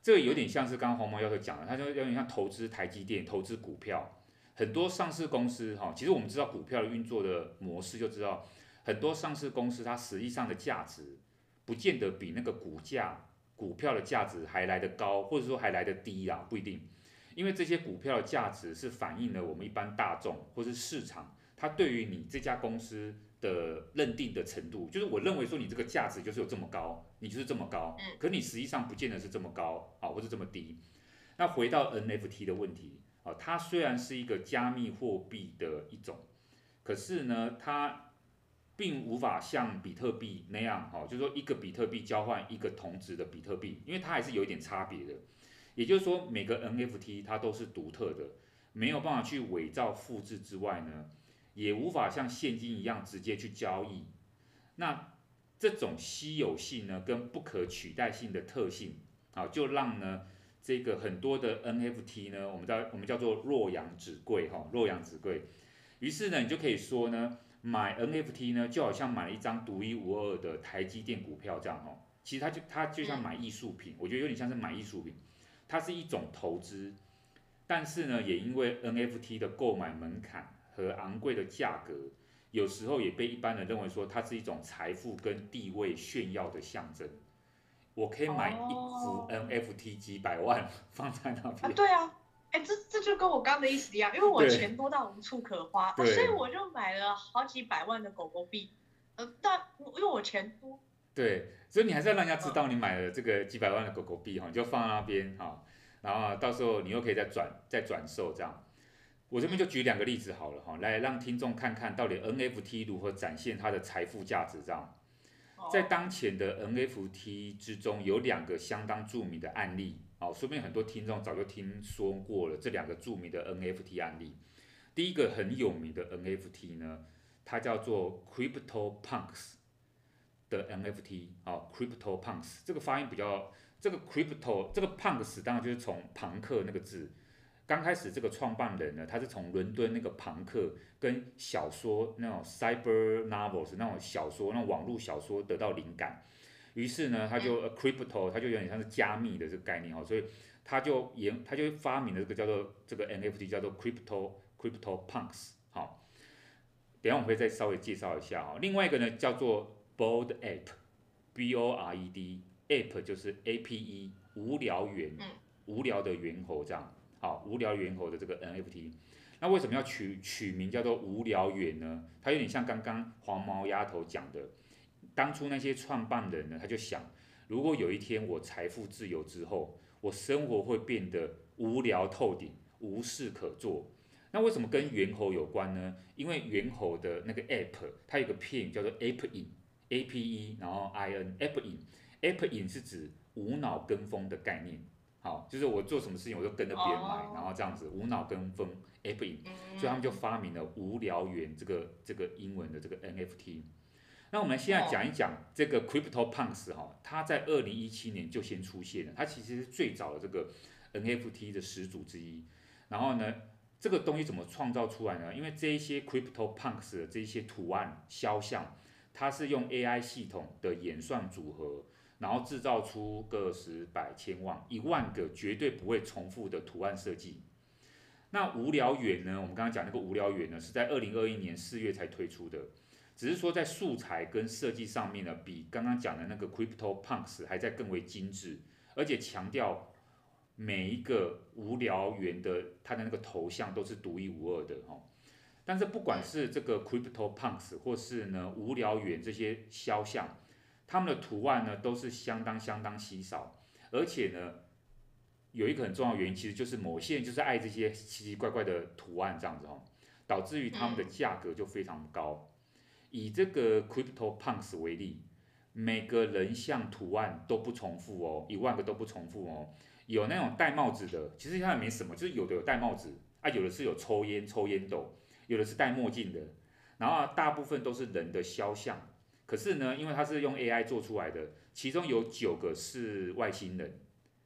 这个有点像是刚刚红毛教授讲的，他就有点像投资台积电、投资股票。很多上市公司哈，其实我们知道股票的运作的模式，就知道很多上市公司它实际上的价值，不见得比那个股价、股票的价值还来得高，或者说还来得低啊，不一定。因为这些股票的价值是反映了我们一般大众或是市场。它对于你这家公司的认定的程度，就是我认为说你这个价值就是有这么高，你就是这么高，可你实际上不见得是这么高啊，或是这么低。那回到 NFT 的问题啊，它虽然是一个加密货币的一种，可是呢，它并无法像比特币那样哈，就是说一个比特币交换一个同值的比特币，因为它还是有一点差别的。也就是说，每个 NFT 它都是独特的，没有办法去伪造复制之外呢。也无法像现金一样直接去交易，那这种稀有性呢，跟不可取代性的特性，啊，就让呢这个很多的 NFT 呢，我们叫我们叫做洛阳纸贵哈，洛阳纸贵。于是呢，你就可以说呢，买 NFT 呢，就好像买了一张独一无二的台积电股票这样哦。其实它就它就像买艺术品，我觉得有点像是买艺术品，它是一种投资，但是呢，也因为 NFT 的购买门槛。和昂贵的价格，有时候也被一般人认为说它是一种财富跟地位炫耀的象征。我可以买一幅 NFT 几百万放在那边。
啊，对啊，哎，这这就跟我刚的意思一样，因为我钱多到无处可花，啊，所以我就买了好几百万的狗狗币。呃，但因为我钱多。
对，所以你还是要让人家知道你买了这个几百万的狗狗币哈，你就放在那边哈，然后到时候你又可以再转再转售这样。我这边就举两个例子好了哈，来让听众看看到底 NFT 如何展现它的财富价值。这样，在当前的 NFT 之中，有两个相当著名的案例，哦，说不定很多听众早就听说过了这两个著名的 NFT 案例。第一个很有名的 NFT 呢，它叫做 Crypto Punks 的 NFT，哦，Crypto Punks 这个发音比较，这个 Crypto 这个 Punks 当然就是从庞克那个字。刚开始这个创办人呢，他是从伦敦那个庞克跟小说那种 cyber novels 那种小说，那种网络小说得到灵感，于是呢，他就 crypto，他就有点像是加密的这个概念哈，所以他就研，他就发明了这个叫做这个 NFT 叫做 crypto crypto punks 好，等下我会再稍微介绍一下哈。另外一个呢叫做 bored ape，B O R E D ape 就是 A P E 无聊猿。无聊的猿猴这样，好，无聊猿猴的这个 NFT。那为什么要取取名叫做无聊猿呢？它有点像刚刚黄毛丫头讲的，当初那些创办人呢，他就想，如果有一天我财富自由之后，我生活会变得无聊透顶，无事可做。那为什么跟猿猴有关呢？因为猿猴的那个 app，它有个片叫做 ape in，A P E，然后 I N，ape in，ape in 是指无脑跟风的概念。好，就是我做什么事情我就跟着别人买然后这样子无脑跟风，ape in，所以他们就发明了无聊猿这个这个英文的这个 NFT。那我们现在讲一讲这个 Crypto Punks 哈，它在二零一七年就先出现了，它其实是最早的这个 NFT 的始祖之一。然后呢，这个东西怎么创造出来呢？因为这一些 Crypto Punks 的这一些图案肖像，它是用 AI 系统的演算组合。然后制造出个十百千万一万个绝对不会重复的图案设计。那无聊猿呢？我们刚刚讲那个无聊猿呢，是在二零二一年四月才推出的。只是说在素材跟设计上面呢，比刚刚讲的那个 Crypto Punks 还在更为精致，而且强调每一个无聊猿的它的那个头像都是独一无二的哦。但是不管是这个 Crypto Punks 或是呢无聊猿这些肖像。他们的图案呢都是相当相当稀少，而且呢有一个很重要原因，其实就是某些人就是爱这些奇奇怪怪的图案这样子哦，导致于他们的价格就非常高。以这个 Crypto Punks 为例，每个人像图案都不重复哦，一万个都不重复哦。有那种戴帽子的，其实它也没什么，就是有的有戴帽子啊，有的是有抽烟抽烟斗，有的是戴墨镜的，然后大部分都是人的肖像。可是呢，因为它是用 AI 做出来的，其中有九个是外星人，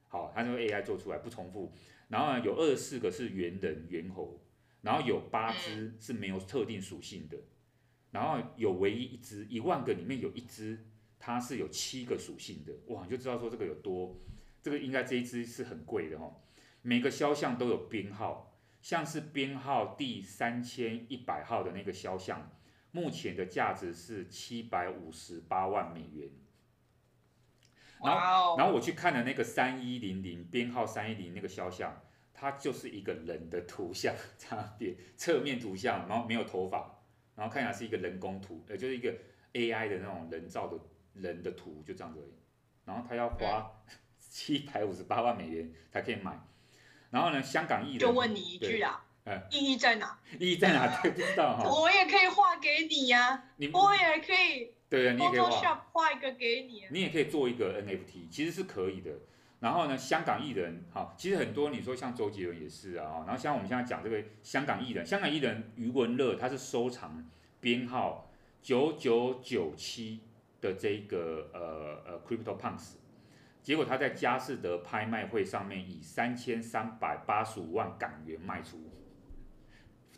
好，它是用 AI 做出来不重复。然后呢，有二十四个是猿人、猿猴，然后有八只是没有特定属性的，然后有唯一一只，一万个里面有一只，它是有七个属性的，哇，你就知道说这个有多，这个应该这一只是很贵的哈。每个肖像都有编号，像是编号第三千一百号的那个肖像。目前的价值是七百五十八万美元，然后，wow. 然后我去看了那个三一零零编号三一零那个肖像，它就是一个人的图像，差别侧面图像，然后没有头发，然后看起来是一个人工图，呃，就是一个 AI 的那种人造的人的图，就这样子而已。然后他要花七百五十八万美元才可以买，然后呢，香港艺人就问你一句啊。意义在哪？意义在哪？对，不知道哈。我也可以画给你呀、啊，我也可以。对啊，你也可以画。画一个给你。你也可以做一个 NFT，其实是可以的。然后呢，香港艺人，哈，其实很多你说像周杰伦也是啊，然后像我们现在讲这个香港艺人，香港艺人余文乐，他是收藏编号九九九七的这个呃呃 Crypto Punks，结果他在佳士得拍卖会上面以三千三百八十五万港元卖出。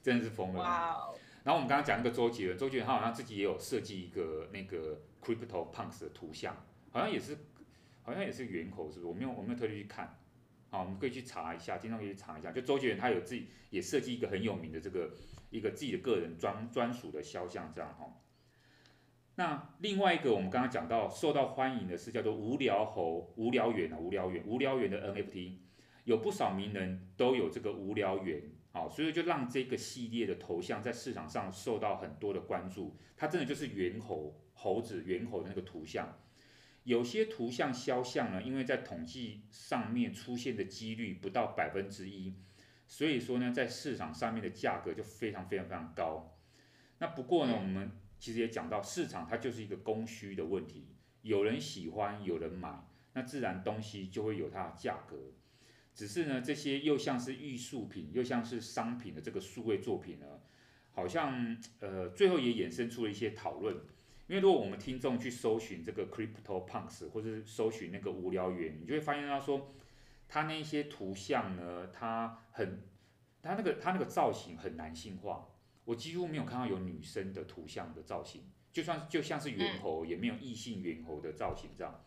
真的是疯了。Wow. 然后我们刚刚讲那个周杰伦，周杰伦他好像自己也有设计一个那个 Crypto Punks 的图像，好像也是，好像也是猿猴，是不是？我没有，我没有特地去看。好，我们可以去查一下，经常可以去查一下。就周杰伦他有自己也设计一个很有名的这个一个自己的个人专专属的肖像，这样哈。那另外一个我们刚刚讲到受到欢迎的是叫做无聊猴、无聊猿啊、无聊猿、无聊猿的 NFT，有不少名人都有这个无聊猿。好，所以就让这个系列的头像在市场上受到很多的关注。它真的就是猿猴，猴子猿猴的那个图像。有些图像肖像呢，因为在统计上面出现的几率不到百分之一，所以说呢，在市场上面的价格就非常非常非常高。那不过呢，我们其实也讲到，市场它就是一个供需的问题，有人喜欢，有人买，那自然东西就会有它的价格。只是呢，这些又像是艺术品，又像是商品的这个数位作品呢，好像呃，最后也衍生出了一些讨论。因为如果我们听众去搜寻这个 Crypto Punks，或者是搜寻那个无聊猿，你就会发现他说，他那些图像呢，他很，他那个他那个造型很男性化，我几乎没有看到有女生的图像的造型，就算就像是猿猴，也没有异性猿猴的造型这样。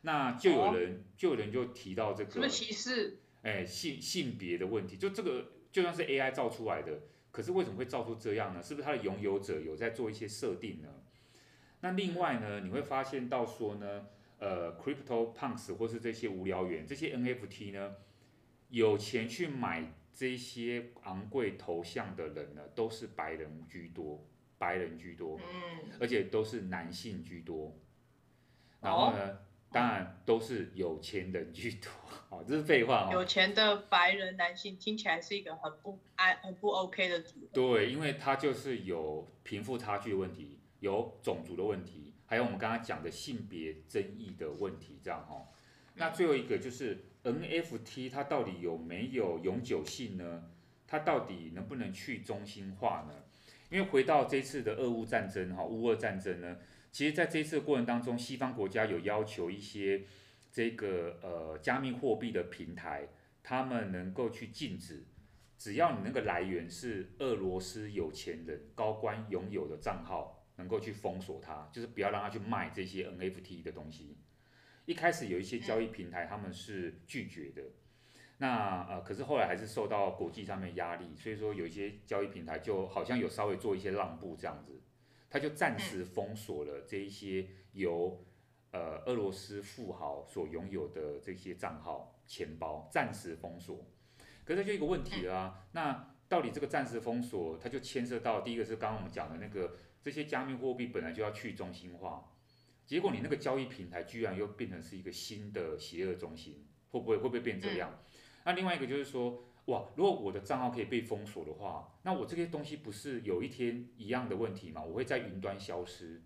那就有人、哦，就有人就提到这个什么歧视？哎，性性别的问题，就这个就算是 AI 造出来的，可是为什么会造出这样呢？是不是它的拥有者有在做一些设定呢？那另外呢，你会发现到说呢，呃，Crypto Punks 或是这些无聊猿这些 NFT 呢，有钱去买这些昂贵头像的人呢，都是白人居多，白人居多，
嗯，
而且都是男性居多。然后呢，哦、当然都是有钱人居多。哦，这是废话哦。
有钱的白人男性听起来是一个很不安、很不 OK 的组。
对，因为他就是有贫富差距问题，有种族的问题，还有我们刚刚讲的性别争议的问题，这样哈。那最后一个就是 NFT，它到底有没有永久性呢？它到底能不能去中心化呢？因为回到这次的俄乌战争哈，乌俄战争呢，其实在这次的过程当中，西方国家有要求一些这个呃加密货币的平台，他们能够去禁止，只要你那个来源是俄罗斯有钱人高官拥有的账号，能够去封锁它，就是不要让他去卖这些 NFT 的东西。一开始有一些交易平台他们是拒绝的，那呃可是后来还是受到国际上面压力，所以说有一些交易平台就好像有稍微做一些让步这样子，他就暂时封锁了这一些由呃俄罗斯富豪所拥有的这些账号钱包，暂时封锁。可是就一个问题啊，那到底这个暂时封锁，它就牵涉到第一个是刚刚我们讲的那个这些加密货币本来就要去中心化。结果你那个交易平台居然又变成是一个新的邪恶中心，会不会会不会变这样？那另外一个就是说，哇，如果我的账号可以被封锁的话，那我这些东西不是有一天一样的问题吗？我会在云端消失，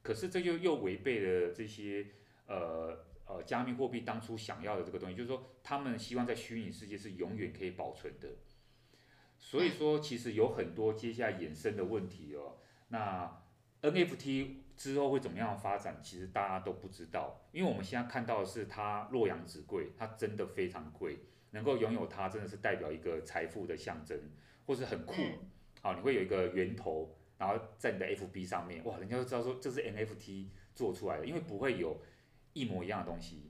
可是这就又违背了这些呃呃加密货币当初想要的这个东西，就是说他们希望在虚拟世界是永远可以保存的。所以说，其实有很多接下来衍生的问题哦。那 NFT。之后会怎么样发展？其实大家都不知道，因为我们现在看到的是它洛阳纸贵，它真的非常贵，能够拥有它真的是代表一个财富的象征，或是很酷。好，你会有一个源头，然后在你的 FB 上面，哇，人家就知道说这是 NFT 做出来的，因为不会有一模一样的东西。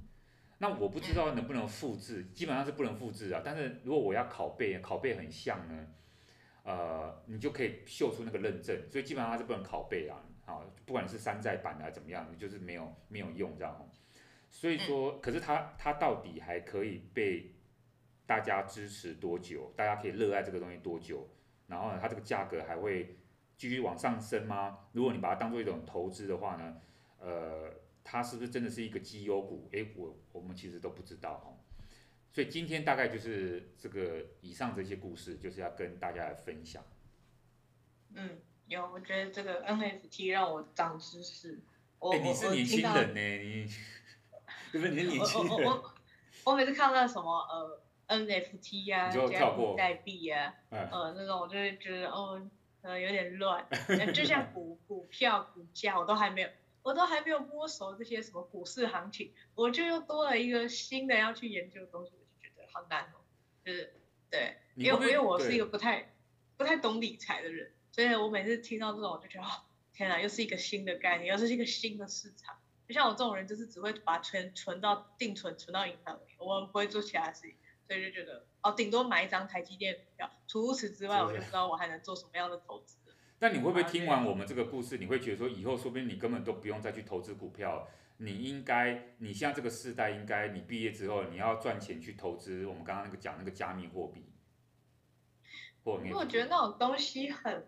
那我不知道能不能复制，基本上是不能复制啊。但是如果我要拷贝，拷贝很像呢，呃，你就可以秀出那个认证，所以基本上它是不能拷贝啊。啊，不管是山寨版啊怎么样，你就是没有没有用这样。所以说，可是它它到底还可以被大家支持多久？大家可以热爱这个东西多久？然后呢，它这个价格还会继续往上升吗？如果你把它当做一种投资的话呢，呃，它是不是真的是一个绩优股？诶，我我们其实都不知道哈。所以今天大概就是这个以上这些故事，就是要跟大家来分享。
嗯。有，我觉得这个 NFT 让我长知识。我、
欸、你是年轻人呢，你，不是你是年轻人。
我我，我，我每次看到什么呃 NFT 呀、啊，加密代币呀，呃那种，我就会觉得哦，呃有点乱。就像股股票股价，我都还没有，我都还没有摸熟这些什么股市行情，我就又多了一个新的要去研究的东西，我就觉得好难哦。就是对，因为因为我是一个不太不太懂理财的人。所以我每次听到这种，我就觉得，哦，天哪，又是一个新的概念，又是一个新的市场。就像我这种人，就是只会把钱存到定存，存到银行里，我不会做其他事情。所以就觉得，哦，顶多买一张台积电股票。除此之外，我就不知道我还能做什么样的投资。
但你会不会听完我们这个故事，你会觉得说，以后说不定你根本都不用再去投资股票，你应该，你像这个世代，应该你毕业之后，你要赚钱去投资我们刚刚那个讲那个加密货币。
因为我觉得那种东西很。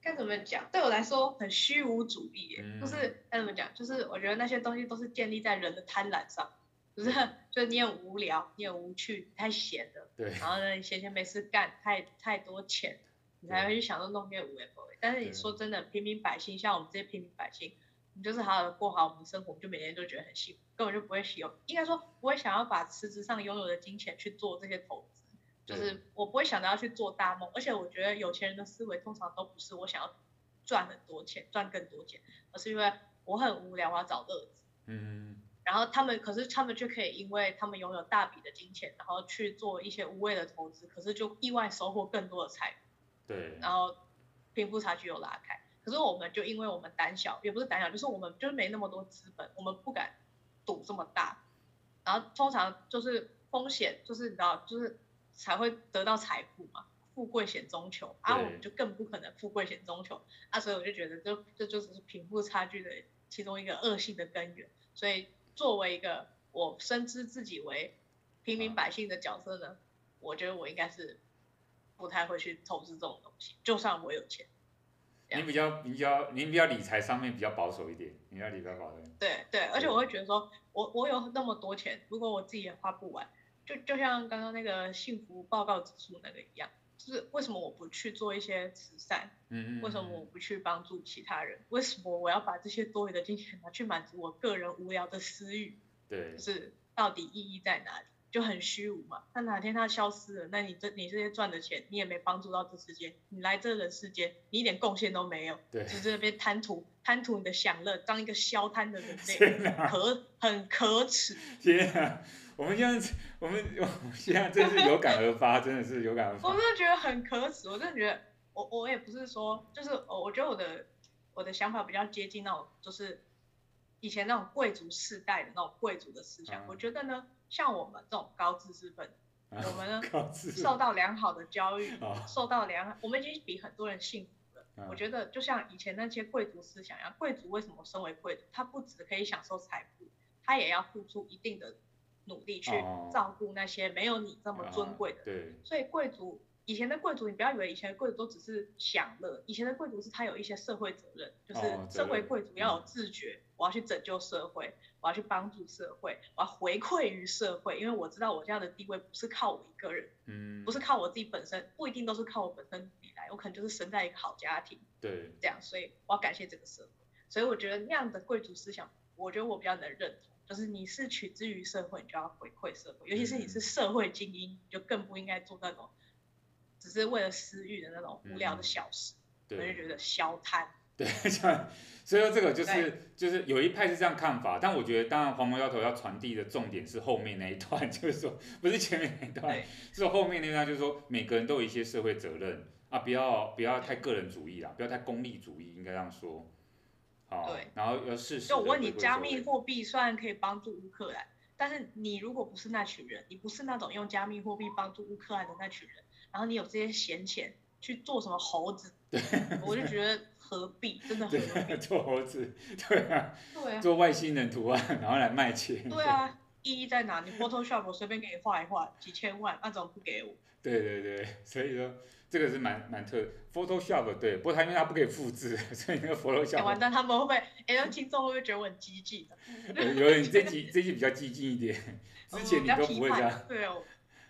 该怎么讲？对我来说很虚无主义，嗯、就是该怎么讲？就是我觉得那些东西都是建立在人的贪婪上，就是就你很无聊，你很无趣，太闲了，
对。
然后呢，你闲闲没事干，太太多钱，你才会去想到弄些。但是你说真的，平民百姓像我们这些平民百姓，你就是好好的过好我们的生活，就每天都觉得很幸福，根本就不会喜欢，应该说不会想要把辞职上拥有的金钱去做这些投资。就是我不会想着要去做大梦，而且我觉得有钱人的思维通常都不是我想要赚很多钱、赚更多钱，而是因为我很无聊，我要找乐子。嗯。然后他们，可是他们却可以，因为他们拥有大笔的金钱，然后去做一些无谓的投资，可是就意外收获更多的财富。
对。
然后贫富差距又拉开，可是我们就因为我们胆小，也不是胆小，就是我们就是没那么多资本，我们不敢赌这么大。然后通常就是风险，就是你知道，就是。才会得到财富嘛，富贵险中求，啊，我们就更不可能富贵险中求，啊，所以我就觉得这这就只是贫富差距的其中一个恶性的根源。所以作为一个我深知自己为平民百姓的角色呢，我觉得我应该是不太会去投资这种东西，就算我有钱。
你比较比较，你比较理财上面比较保守一点，你要理财保守。
对对，而且我会觉得说，我我有那么多钱，如果我自己也花不完，就就像刚刚那个幸福报告指数那个一样，就是为什么我不去做一些慈善？嗯嗯。为什么我不去帮助其他人？为什么我要把这些多余的金钱拿去满足我个人无聊的私欲？
对。
就是到底意义在哪里？就很虚无嘛，那哪天他消失了，那你这你这些赚的钱，你也没帮助到这世界，你来这人世间，你一点贡献都没有，
对，
只是这边贪图贪图你的享乐，当一个消贪的人
类，
可很可耻。
天啊，我们现在我们我们现在真是有感而发，真的是有感而 发。
我真的觉得很可耻，我真的觉得，我我也不是说，就是我觉得我的我的想法比较接近那种，就是以前那种贵族世代的那种贵族的思想，嗯、我觉得呢。像我们这种高知识分子，啊、我们呢 受到良好的教育，啊、受到良好，我们已经比很多人幸福了。啊、我觉得就像以前那些贵族思想一样，贵族为什么身为贵族？他不只可以享受财富，他也要付出一定的努力去照顾那些没有你这么尊贵的人。
啊、
所以贵族。以前的贵族，你不要以为以前的贵族都只是享乐，以前的贵族是他有一些社会责任，就是身为贵族要有自觉，我要去拯救社会，我要去帮助社会，我要回馈于社会，因为我知道我这样的地位不是靠我一个人，嗯，不是靠我自己本身，不一定都是靠我本身努力来，我可能就是生在一个好家庭，
对，
这样，所以我要感谢这个社会，所以我觉得那样的贵族思想，我觉得我比较能认同，就是你是取之于社会，你就要回馈社会，尤其是你是社会精英，就更不应该做那种。只是为了私欲的那种无聊的小事，我、嗯、就觉得消贪。
对，所以说这个就是就是有一派是这样看法，但我觉得当然黄毛丫头要传递的重点是后面那一段，就是说不是前面那一段，对是后面那段就是说每个人都有一些社会责任啊，不要不要太个人主义啦，不要太功利主义，应该这样说。好，对然后要试试。
就我问你，加密货币虽然可以帮助乌克兰，但是你如果不是那群人，你不是那种用加密货币帮助乌克兰的那群人。然后你有这些闲钱去做什么猴子？对，我就觉得何必，真的何必
做猴子？对啊，
对啊，
做外星人图案，然后来卖钱。
对啊，意义在哪？你 Photoshop 我随便给你画一画，几千万，那怎么不给我？
对对对，所以说这个是蛮蛮特 Photoshop 对，不过他因为他不可以复制，所以那个 Photoshop。
完蛋，他们会不会？哎，那听众会不会觉得我很激进？
有点这集这集比较激进一点，之前你都不会这样。
对哦。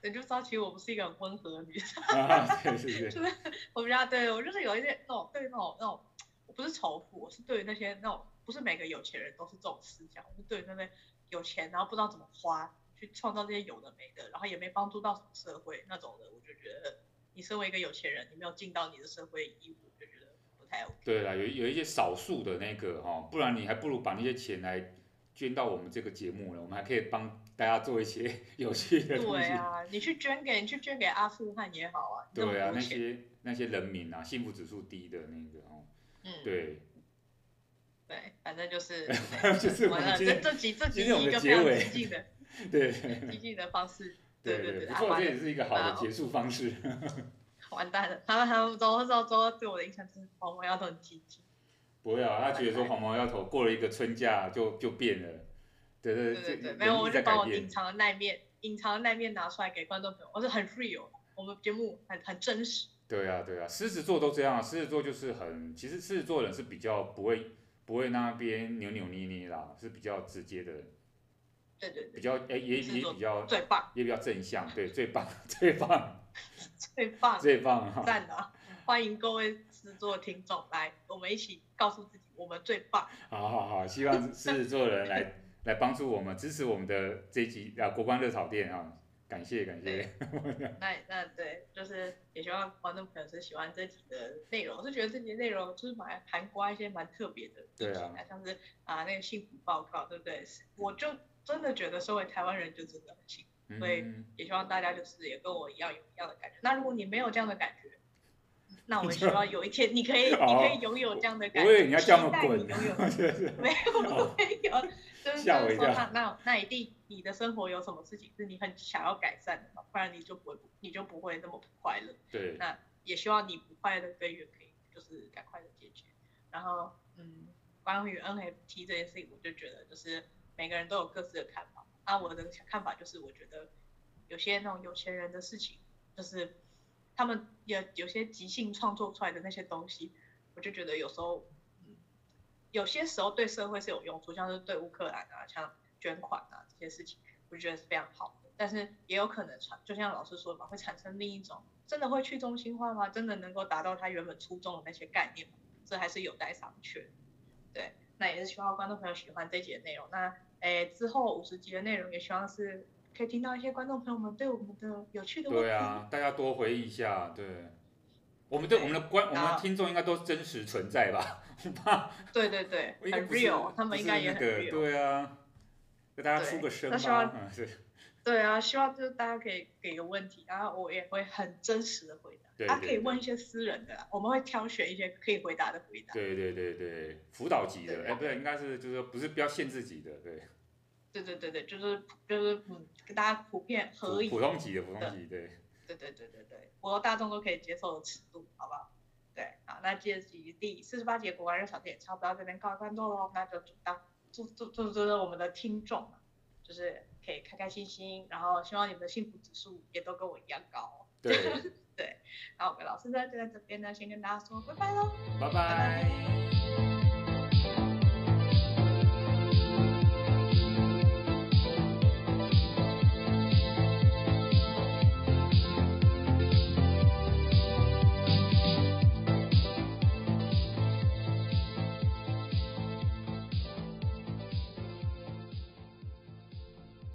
你就知道，其实我不是一个很温和的女生。
啊，对对对。
就是我比较对我就是有一点那种对那种那种，我不是仇富，我是对于那些那种不是每个有钱人都是这种思想，我是对于那些有钱然后不知道怎么花，去创造这些有的没的，然后也没帮助到什么社会那种的，我就觉得你身为一个有钱人，你没有尽到你的社会义务，我就觉得不太 OK。
对啦，有有一些少数的那个哈，不然你还不如把那些钱来。捐到我们这个节目了，我们还可以帮大家做一些 有趣的东西。
对啊，你去捐给你去捐给阿富汗也好啊。
对啊，那些那些人民啊，幸福指数低的那个哦。嗯。对。
对，反正就是。
就是我们这
这集这集
一个非常
激进的。
对。
激进的方式。对对对。
不错，这也是一个好的结束方式。
完蛋了，他们他们走走走，对我的印象就是黄毛丫头很激进。
不会啊，他觉得说黄毛丫头过了一个春假就就变了，对对
对对，没有，我就把我隐藏的那一面，隐藏的那一面拿出来给观众朋友，我是很 real，我们节目很很真实。
对啊对啊，狮子座都这样啊，狮子座就是很，其实狮子座人是比较不会不会那边扭扭捏捏啦，是比较直接的。
对对对。
比较哎也也比较
最棒，
也比较正向，对最棒 最棒。
最棒。
最棒。
赞的，欢迎各位狮子座听众来，我们一起。告诉自己，我们最棒。
好好好，希望狮子座人来来帮助我们，支持我们的这一集啊，国光热炒店啊，感谢感谢。
那那对，就是也希望观众朋友是喜欢这集的内容，我是觉得这集内容就是蛮含括一些蛮特别的，
对啊，
像是啊那个幸福报告，对不对？我就真的觉得身为台湾人就真的很幸福，所以也希望大家就是也跟我一样有一样的感觉。那如果你没有这样的感觉，那我希望有一天你可以，你可以拥有这样的感觉，
你要这么
滚，没有没有，就是说那那那一定你的生活有什么事情是你很想要改善的嘛？不然你就不会你就不会那么不快乐。
对。
那也希望你不快乐的根源可以就是赶快的解决。然后嗯，关于 NFT 这件事情，我就觉得就是每个人都有各自的看法。啊，我的看法就是我觉得有些那种有钱人的事情，就是他们有有些即兴创作出来的那些东西，我就觉得有时候，嗯，有些时候对社会是有用处，像是对乌克兰啊，像捐款啊这些事情，我觉得是非常好的。但是也有可能产，就像老师说的嘛，会产生另一种，真的会去中心化吗？真的能够达到他原本初衷的那些概念吗？这还是有待商榷。对，那也是希望观众朋友喜欢这一集的内容。那，诶，之后五十集的内容也希望是可以听到一些观众朋友们对我们的有趣的问题。
对啊，大家多回忆一下。对，我们对我们的观，我们的听众应该都是真实存在吧？
对对对，很 real，他们应该也很 real。
对啊，给大家出个声吧。嗯，对。
对啊，希望就是大家可以给个问题，然后我也会很真实的回答。
对，
他可以问一些私人的，我们会挑选一些可以回答的回答。
对对对对，辅导级的，哎，不对，应该是就是说不是不要限制级的，对。
对对对对，就是就是嗯，跟大家普遍合影。
普通级的，普通级，对。
对对对对对，普罗大众都可以接受的尺度，好不好？对，好，那这集第四十八节国外热炒店差不多到这边告一段落喽，那就祝当祝祝祝祝我们的听众，就是。可以开开心心，然后希望你们的幸福指数也都跟我一样高。
对
对，然后我跟老师呢就在这边呢，先跟大家说拜拜喽，
拜拜。拜拜。